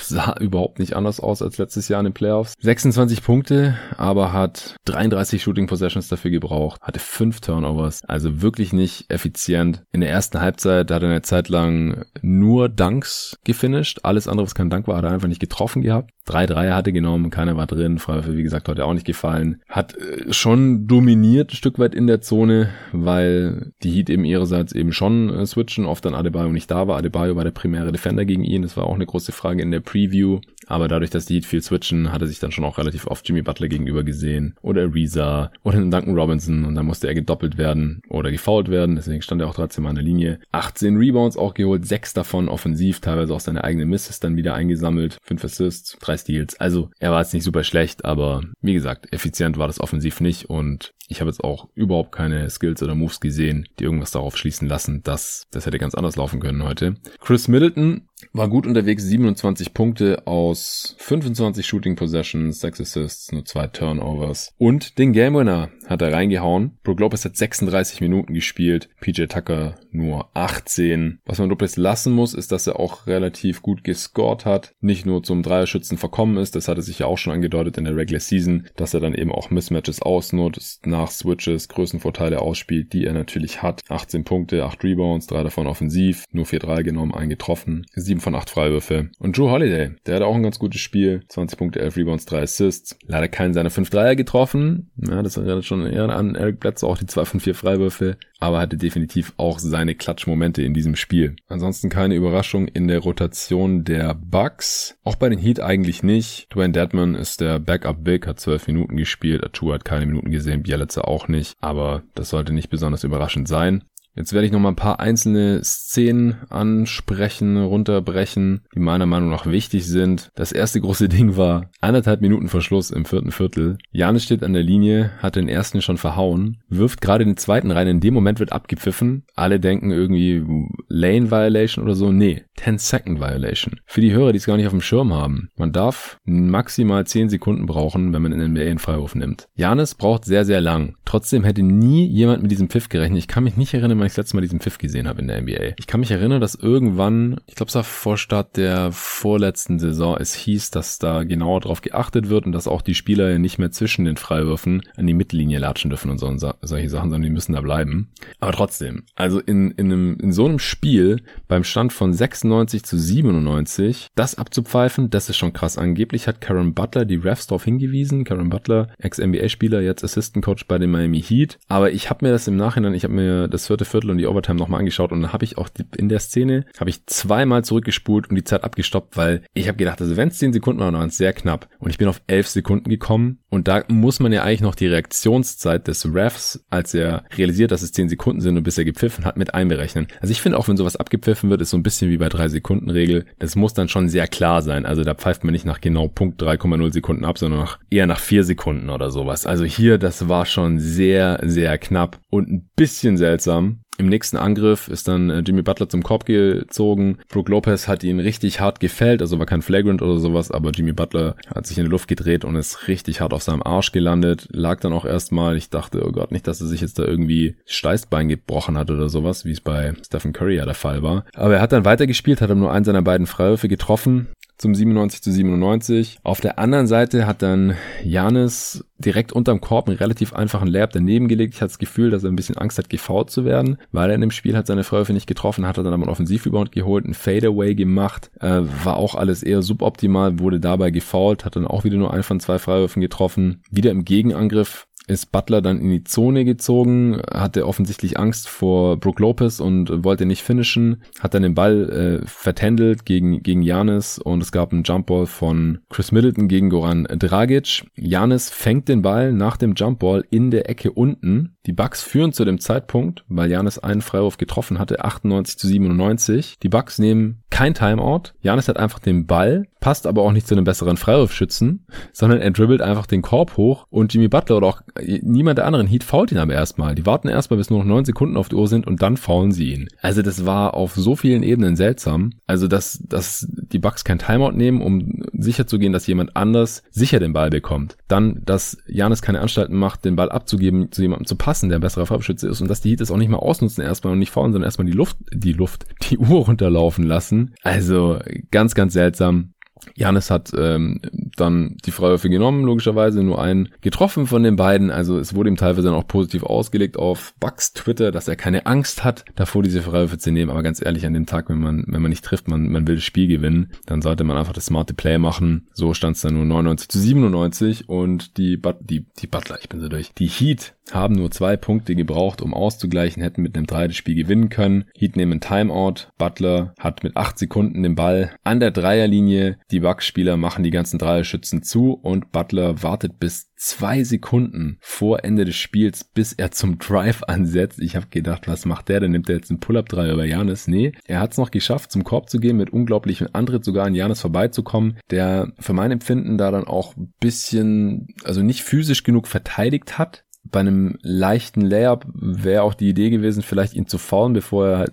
sah überhaupt nicht anders aus als letztes Jahr in den Playoffs. 26 Punkte, aber hat 33 Shooting Possessions dafür gebraucht, hatte 5 Turnovers, also wirklich nicht effizient. In der ersten Halbzeit Halbzeit, da hat er eine Zeit lang nur Dunks gefinisht. Alles andere, was kein Dank war, hat er einfach nicht getroffen gehabt. Drei Dreier hatte genommen, keiner war drin. Freiwürfe, wie gesagt, heute auch nicht gefallen. Hat äh, schon dominiert ein Stück weit in der Zone, weil die Heat eben ihrerseits eben schon äh, switchen, oft dann Adebayo nicht da war. Adebayo war der primäre Defender gegen ihn. Das war auch eine große Frage in der Preview. Aber dadurch, dass die Heat viel switchen, hat er sich dann schon auch relativ oft Jimmy Butler gegenüber gesehen. Oder Ariza. Oder Duncan Robinson. Und dann musste er gedoppelt werden oder gefoult werden. Deswegen stand er auch trotzdem an der Linie. 18 Rebounds auch geholt, sechs davon offensiv, teilweise auch seine eigenen Misses dann wieder eingesammelt. Fünf Assists, drei Steals. Also er war jetzt nicht super schlecht, aber wie gesagt, effizient war das offensiv nicht und ich habe jetzt auch überhaupt keine Skills oder Moves gesehen, die irgendwas darauf schließen lassen, dass das hätte ganz anders laufen können heute. Chris Middleton war gut unterwegs, 27 Punkte aus 25 Shooting Possessions, 6 Assists, nur 2 Turnovers. Und den Game Winner hat er reingehauen. Brook Lopez hat 36 Minuten gespielt, PJ Tucker nur 18. Was man Lopez lassen muss, ist, dass er auch relativ gut gescored hat. Nicht nur zum Dreierschützen verkommen ist, das hatte sich ja auch schon angedeutet in der Regular Season, dass er dann eben auch Mismatches ausnutzt, nach Switches Größenvorteile ausspielt, die er natürlich hat. 18 Punkte, 8 Rebounds, 3 davon offensiv, nur 4-3 genommen, eingetroffen. 7 von 8 Freiwürfe. Und Drew Holiday, der hat auch ein ganz gutes Spiel. 20 Punkte, 11 Rebounds, 3 Assists. Leider keinen seiner 5 Dreier getroffen. Ja, das erinnert schon eher an Eric Bledsoe, auch die 2 von 4 Freiwürfe. Aber hatte definitiv auch seine Klatschmomente in diesem Spiel. Ansonsten keine Überraschung in der Rotation der Bucks. Auch bei den Heat eigentlich nicht. Dwayne Deadman ist der Backup Big, hat 12 Minuten gespielt. Atu hat keine Minuten gesehen, Bielitzer auch nicht. Aber das sollte nicht besonders überraschend sein. Jetzt werde ich noch mal ein paar einzelne Szenen ansprechen, runterbrechen, die meiner Meinung nach wichtig sind. Das erste große Ding war anderthalb Minuten Verschluss im vierten Viertel. Janis steht an der Linie, hat den ersten schon verhauen, wirft gerade den zweiten rein. In dem Moment wird abgepfiffen. Alle denken irgendwie Lane Violation oder so. Nee, 10 Second Violation. Für die Hörer, die es gar nicht auf dem Schirm haben. Man darf maximal 10 Sekunden brauchen, wenn man in den NBA einen Freiwurf nimmt. Janis braucht sehr, sehr lang. Trotzdem hätte nie jemand mit diesem Pfiff gerechnet. Ich kann mich nicht erinnern, wann ich das letzte Mal diesen Pfiff gesehen habe in der NBA. Ich kann mich erinnern, dass irgendwann, ich glaube es war vor Start der vorletzten Saison, es hieß, dass da genauer drauf geachtet wird und dass auch die Spieler nicht mehr zwischen den Freiwürfen an die Mittellinie latschen dürfen und so und solche Sachen, sondern die müssen da bleiben. Aber trotzdem, also in, in, einem, in so einem Spiel beim Stand von 96 zu 97, das abzupfeifen, das ist schon krass. Angeblich hat Karen Butler die Refs darauf hingewiesen. Karen Butler, Ex-NBA-Spieler, jetzt Assistant Coach bei den Miami Heat. Aber ich habe mir das im Nachhinein, ich habe mir das vierte Viertel und die Overtime nochmal angeschaut und dann habe ich auch in der Szene, habe ich zweimal zurückgespult und die Zeit abgestoppt, weil ich habe gedacht, also wenn es 10 Sekunden waren, waren es sehr knapp und ich bin auf 11 Sekunden gekommen und da muss man ja eigentlich noch die Reaktionszeit des Refs, als er realisiert, dass es 10 Sekunden sind und bis er gepfiffen hat, mit einberechnen. Also ich finde auch, wenn sowas abgepfiffen wird, ist so ein bisschen wie bei 3 Sekunden Regel, das muss dann schon sehr klar sein. Also da pfeift man nicht nach genau Punkt 3,0 Sekunden ab, sondern nach, eher nach 4 Sekunden oder sowas. Also hier, das war schon sehr, sehr knapp und ein bisschen seltsam. Im nächsten Angriff ist dann äh, Jimmy Butler zum Korb gezogen. Brook Lopez hat ihn richtig hart gefällt, also war kein Flagrant oder sowas, aber Jimmy Butler hat sich in die Luft gedreht und ist richtig hart auf seinem Arsch gelandet. Lag dann auch erstmal, ich dachte, oh Gott, nicht, dass er sich jetzt da irgendwie Steißbein gebrochen hat oder sowas, wie es bei Stephen Curry ja der Fall war. Aber er hat dann weitergespielt, hat nur einen seiner beiden Freiwürfe getroffen zum 97 zu 97. Auf der anderen Seite hat dann Janis direkt unterm Korb einen relativ einfachen Lab daneben gelegt. Ich hatte das Gefühl, dass er ein bisschen Angst hat, gefault zu werden, weil er in dem Spiel hat seine Freiwürfe nicht getroffen, hat er dann aber einen Offensivrebound geholt, einen Fadeaway gemacht, äh, war auch alles eher suboptimal, wurde dabei gefault, hat dann auch wieder nur ein von zwei Freiwürfen getroffen. Wieder im Gegenangriff ist Butler dann in die Zone gezogen, hatte offensichtlich Angst vor Brook Lopez und wollte nicht finishen, hat dann den Ball äh, vertändelt gegen gegen Janis und es gab einen Jumpball von Chris Middleton gegen Goran Dragic. Janis fängt den Ball nach dem Jumpball in der Ecke unten. Die Bucks führen zu dem Zeitpunkt, weil Janis einen Freiwurf getroffen hatte, 98 zu 97. Die Bucks nehmen kein Timeout. Janis hat einfach den Ball, passt aber auch nicht zu einem besseren Freiwurfschützen, sondern er dribbelt einfach den Korb hoch und Jimmy Butler oder auch niemand der anderen Heat fault ihn aber erstmal. Die warten erstmal, bis nur noch neun Sekunden auf die Uhr sind und dann faulen sie ihn. Also das war auf so vielen Ebenen seltsam. Also dass, dass die Bucks kein Timeout nehmen, um sicher zu gehen, dass jemand anders sicher den Ball bekommt. Dann, dass Janis keine Anstalten macht, den Ball abzugeben, zu jemandem zu passen, der ein besserer Farbschütze ist und dass die Heat es auch nicht mal ausnutzen erstmal und nicht faulen, sondern erstmal die Luft, die Luft, die Uhr runterlaufen lassen. Also ganz, ganz seltsam. Janis hat ähm, dann die Freiwürfe genommen, logischerweise nur einen getroffen von den beiden. Also es wurde ihm teilweise dann auch positiv ausgelegt auf Bucks Twitter, dass er keine Angst hat, davor diese Freiwürfe zu nehmen. Aber ganz ehrlich, an dem Tag, wenn man, wenn man nicht trifft, man, man will das Spiel gewinnen, dann sollte man einfach das smarte Play machen. So stand es dann nur 99 zu 97 und die, But die, die Butler, ich bin so durch, die Heat haben nur zwei Punkte gebraucht, um auszugleichen, hätten mit einem 3 das Spiel gewinnen können. Heat nehmen Timeout. Butler hat mit acht Sekunden den Ball an der Dreierlinie. Die Bucks-Spieler machen die ganzen Dreierschützen zu und Butler wartet bis zwei Sekunden vor Ende des Spiels, bis er zum Drive ansetzt. Ich habe gedacht, was macht der? Dann nimmt er jetzt einen Pull-Up-Dreier über Janis. Nee, er hat es noch geschafft, zum Korb zu gehen, mit unglaublichem Antritt sogar an Janis vorbeizukommen, der für mein Empfinden da dann auch ein bisschen, also nicht physisch genug verteidigt hat, bei einem leichten Layup wäre auch die Idee gewesen, vielleicht ihn zu faulen, bevor er halt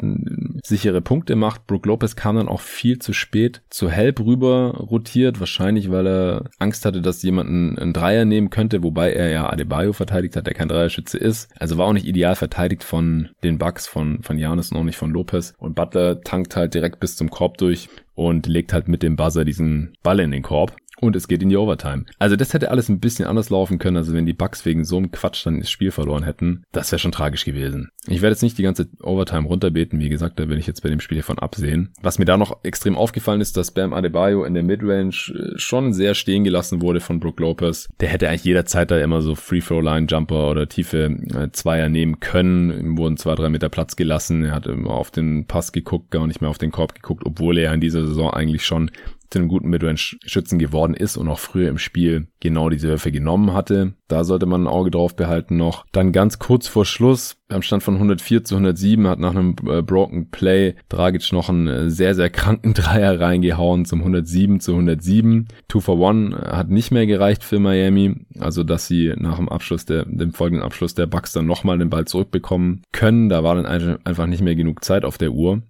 sichere Punkte macht. Brook Lopez kam dann auch viel zu spät zu Help rüber rotiert, wahrscheinlich weil er Angst hatte, dass jemand einen, Dreier nehmen könnte, wobei er ja Adebayo verteidigt hat, der kein Dreierschütze ist. Also war auch nicht ideal verteidigt von den Bucks von, von Janis und auch nicht von Lopez. Und Butler tankt halt direkt bis zum Korb durch und legt halt mit dem Buzzer diesen Ball in den Korb und es geht in die Overtime. Also das hätte alles ein bisschen anders laufen können, also wenn die Bucks wegen so einem Quatsch dann das Spiel verloren hätten, das wäre schon tragisch gewesen. Ich werde jetzt nicht die ganze Overtime runterbeten, wie gesagt, da will ich jetzt bei dem Spiel hiervon absehen. Was mir da noch extrem aufgefallen ist, dass Bam Adebayo in der Midrange äh, schon sehr stehen gelassen wurde von Brook Lopez. Der hätte eigentlich jederzeit da immer so Free-Throw-Line-Jumper oder tiefe äh, Zweier nehmen können. Ihm wurden zwei, drei Meter Platz gelassen. Er hat immer auf den Pass geguckt, gar nicht mehr auf den Korb geguckt, obwohl er in dieser Saison eigentlich schon zu einem guten Midrange-Schützen geworden ist und auch früher im Spiel genau diese Würfe genommen hatte. Da sollte man ein Auge drauf behalten noch. Dann ganz kurz vor Schluss, beim Stand von 104 zu 107, hat nach einem äh, Broken Play Dragic noch einen äh, sehr, sehr kranken Dreier reingehauen zum 107 zu 107. Two for One äh, hat nicht mehr gereicht für Miami, also dass sie nach dem Abschluss der, dem folgenden Abschluss der Bucks dann nochmal den Ball zurückbekommen können. Da war dann einfach nicht mehr genug Zeit auf der Uhr.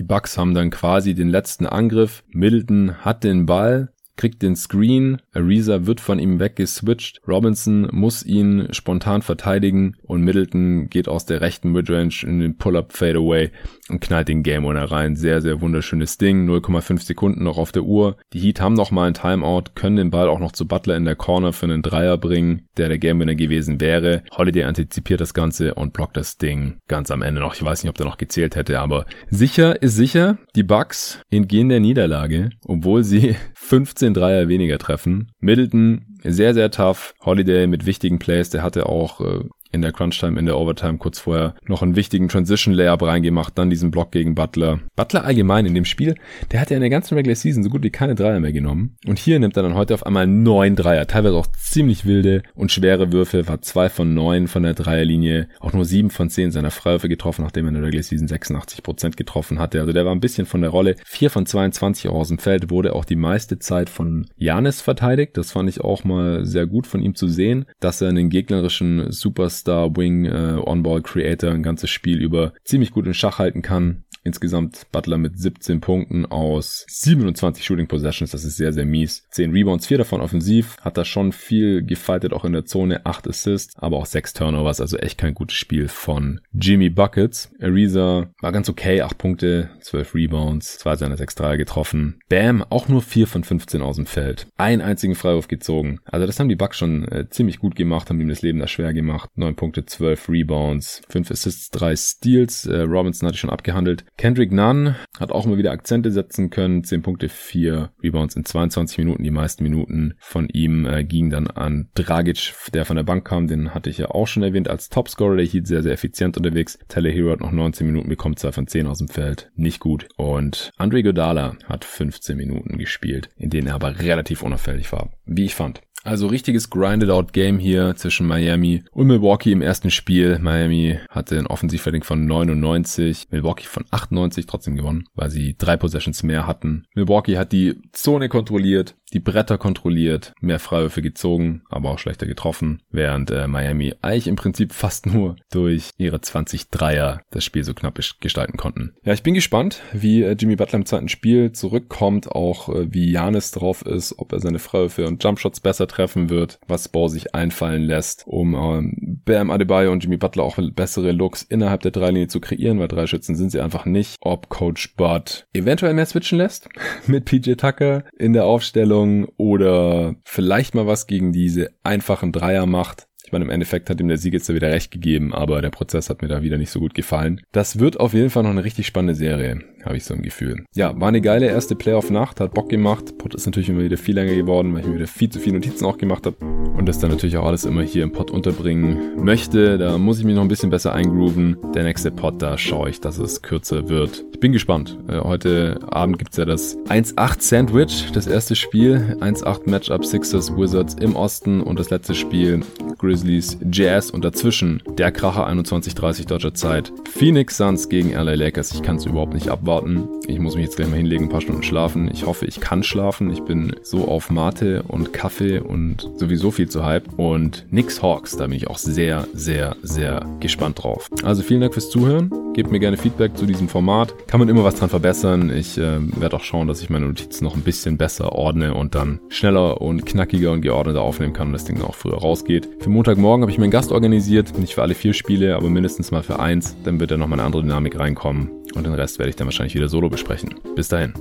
Die Bucks haben dann quasi den letzten Angriff. Middleton hat den Ball, kriegt den Screen, Ariza wird von ihm weggeswitcht, Robinson muss ihn spontan verteidigen und Middleton geht aus der rechten Midrange in den Pull-Up Fadeaway und knallt den Game Winner rein. Sehr, sehr wunderschönes Ding. 0,5 Sekunden noch auf der Uhr. Die Heat haben noch mal einen Timeout, können den Ball auch noch zu Butler in der Corner für einen Dreier bringen, der der Game Winner gewesen wäre. Holiday antizipiert das Ganze und blockt das Ding ganz am Ende noch. Ich weiß nicht, ob der noch gezählt hätte, aber sicher ist sicher. Die Bucks entgehen der Niederlage, obwohl sie 15 15 Dreier weniger treffen. Middleton sehr, sehr tough. Holiday mit wichtigen Plays, der hatte auch äh, in der Crunch-Time, in der Overtime kurz vorher noch einen wichtigen Transition-Layup reingemacht, dann diesen Block gegen Butler. Butler allgemein in dem Spiel, der hat ja in der ganzen Regular Season so gut wie keine Dreier mehr genommen. Und hier nimmt er dann heute auf einmal neun Dreier, teilweise auch ziemlich wilde und schwere Würfe, war zwei von neun von der Dreierlinie, auch nur sieben von zehn seiner Freiwürfe getroffen, nachdem er in der Regular Season 86 Prozent getroffen hatte. Also der war ein bisschen von der Rolle. Vier von 22 aus dem Feld wurde auch die meiste Zeit von Janis verteidigt. Das fand ich auch nochmal sehr gut von ihm zu sehen, dass er einen gegnerischen Superstar Wing äh, On-Ball Creator ein ganzes Spiel über ziemlich gut in Schach halten kann. Insgesamt Butler mit 17 Punkten aus 27 Shooting Possessions. Das ist sehr, sehr mies. 10 Rebounds, 4 davon offensiv. Hat da schon viel gefightet, auch in der Zone. 8 Assists, aber auch 6 Turnovers. Also echt kein gutes Spiel von Jimmy Buckets. Ariza war ganz okay. 8 Punkte, 12 Rebounds, 2 seiner 6 Dreier getroffen. Bam, auch nur 4 von 15 aus dem Feld. Einen einzigen Freiwurf gezogen. Also das haben die Bucks schon äh, ziemlich gut gemacht, haben ihm das Leben da schwer gemacht. 9 Punkte, 12 Rebounds, 5 Assists, 3 Steals. Äh, Robinson hatte ich schon abgehandelt. Kendrick Nunn hat auch mal wieder Akzente setzen können. 10 Punkte, 4 Rebounds in 22 Minuten. Die meisten Minuten von ihm äh, gingen dann an Dragic, der von der Bank kam. Den hatte ich ja auch schon erwähnt als Topscorer. Der hielt sehr, sehr effizient unterwegs. Taylor Hero hat noch 19 Minuten bekommen, 2 von 10 aus dem Feld. Nicht gut. Und Andre Godala hat 15 Minuten gespielt, in denen er aber relativ unauffällig war. Wie ich fand. Also richtiges Grinded-Out-Game hier zwischen Miami und Milwaukee im ersten Spiel. Miami hatte ein Offensivrating von 99, Milwaukee von 98 trotzdem gewonnen, weil sie drei Possessions mehr hatten. Milwaukee hat die Zone kontrolliert, die Bretter kontrolliert, mehr Freiwürfe gezogen, aber auch schlechter getroffen, während äh, Miami eigentlich im Prinzip fast nur durch ihre 20 Dreier das Spiel so knapp gestalten konnten. Ja, ich bin gespannt, wie äh, Jimmy Butler im zweiten Spiel zurückkommt, auch äh, wie Janis drauf ist, ob er seine Freiwürfe und Jumpshots besser treffen wird, was Bo sich einfallen lässt, um ähm, Bam Adebayo und Jimmy Butler auch bessere Looks innerhalb der Dreilinie zu kreieren, weil drei Schützen sind sie einfach nicht. Ob Coach Bud eventuell mehr switchen lässt mit PJ Tucker in der Aufstellung oder vielleicht mal was gegen diese einfachen Dreier macht. Ich meine, im Endeffekt hat ihm der Sieg jetzt da wieder recht gegeben, aber der Prozess hat mir da wieder nicht so gut gefallen. Das wird auf jeden Fall noch eine richtig spannende Serie habe ich so ein Gefühl. Ja, war eine geile erste Playoff-Nacht, hat Bock gemacht. Pod ist natürlich immer wieder viel länger geworden, weil ich mir wieder viel zu viele Notizen auch gemacht habe und das dann natürlich auch alles immer hier im Pod unterbringen möchte. Da muss ich mich noch ein bisschen besser eingrooven. Der nächste Pod, da schaue ich, dass es kürzer wird. Ich bin gespannt. Äh, heute Abend gibt's ja das 1-8 Sandwich, das erste Spiel. 1-8 Matchup Sixers Wizards im Osten und das letzte Spiel Grizzlies Jazz und dazwischen der Kracher 21:30 deutscher Zeit. Phoenix Suns gegen LA Lakers. Ich kann es überhaupt nicht abwarten. Ich muss mich jetzt gleich mal hinlegen, ein paar Stunden schlafen. Ich hoffe, ich kann schlafen. Ich bin so auf Mate und Kaffee und sowieso viel zu Hype. Und Nix Hawks, da bin ich auch sehr, sehr, sehr gespannt drauf. Also vielen Dank fürs Zuhören. Gebt mir gerne Feedback zu diesem Format. Kann man immer was dran verbessern. Ich äh, werde auch schauen, dass ich meine Notizen noch ein bisschen besser ordne und dann schneller und knackiger und geordneter aufnehmen kann und das Ding auch früher rausgeht. Für Montagmorgen habe ich meinen Gast organisiert. Nicht für alle vier Spiele, aber mindestens mal für eins. Dann wird da nochmal eine andere Dynamik reinkommen. Und den Rest werde ich dann wahrscheinlich wieder solo besprechen. Bis dahin.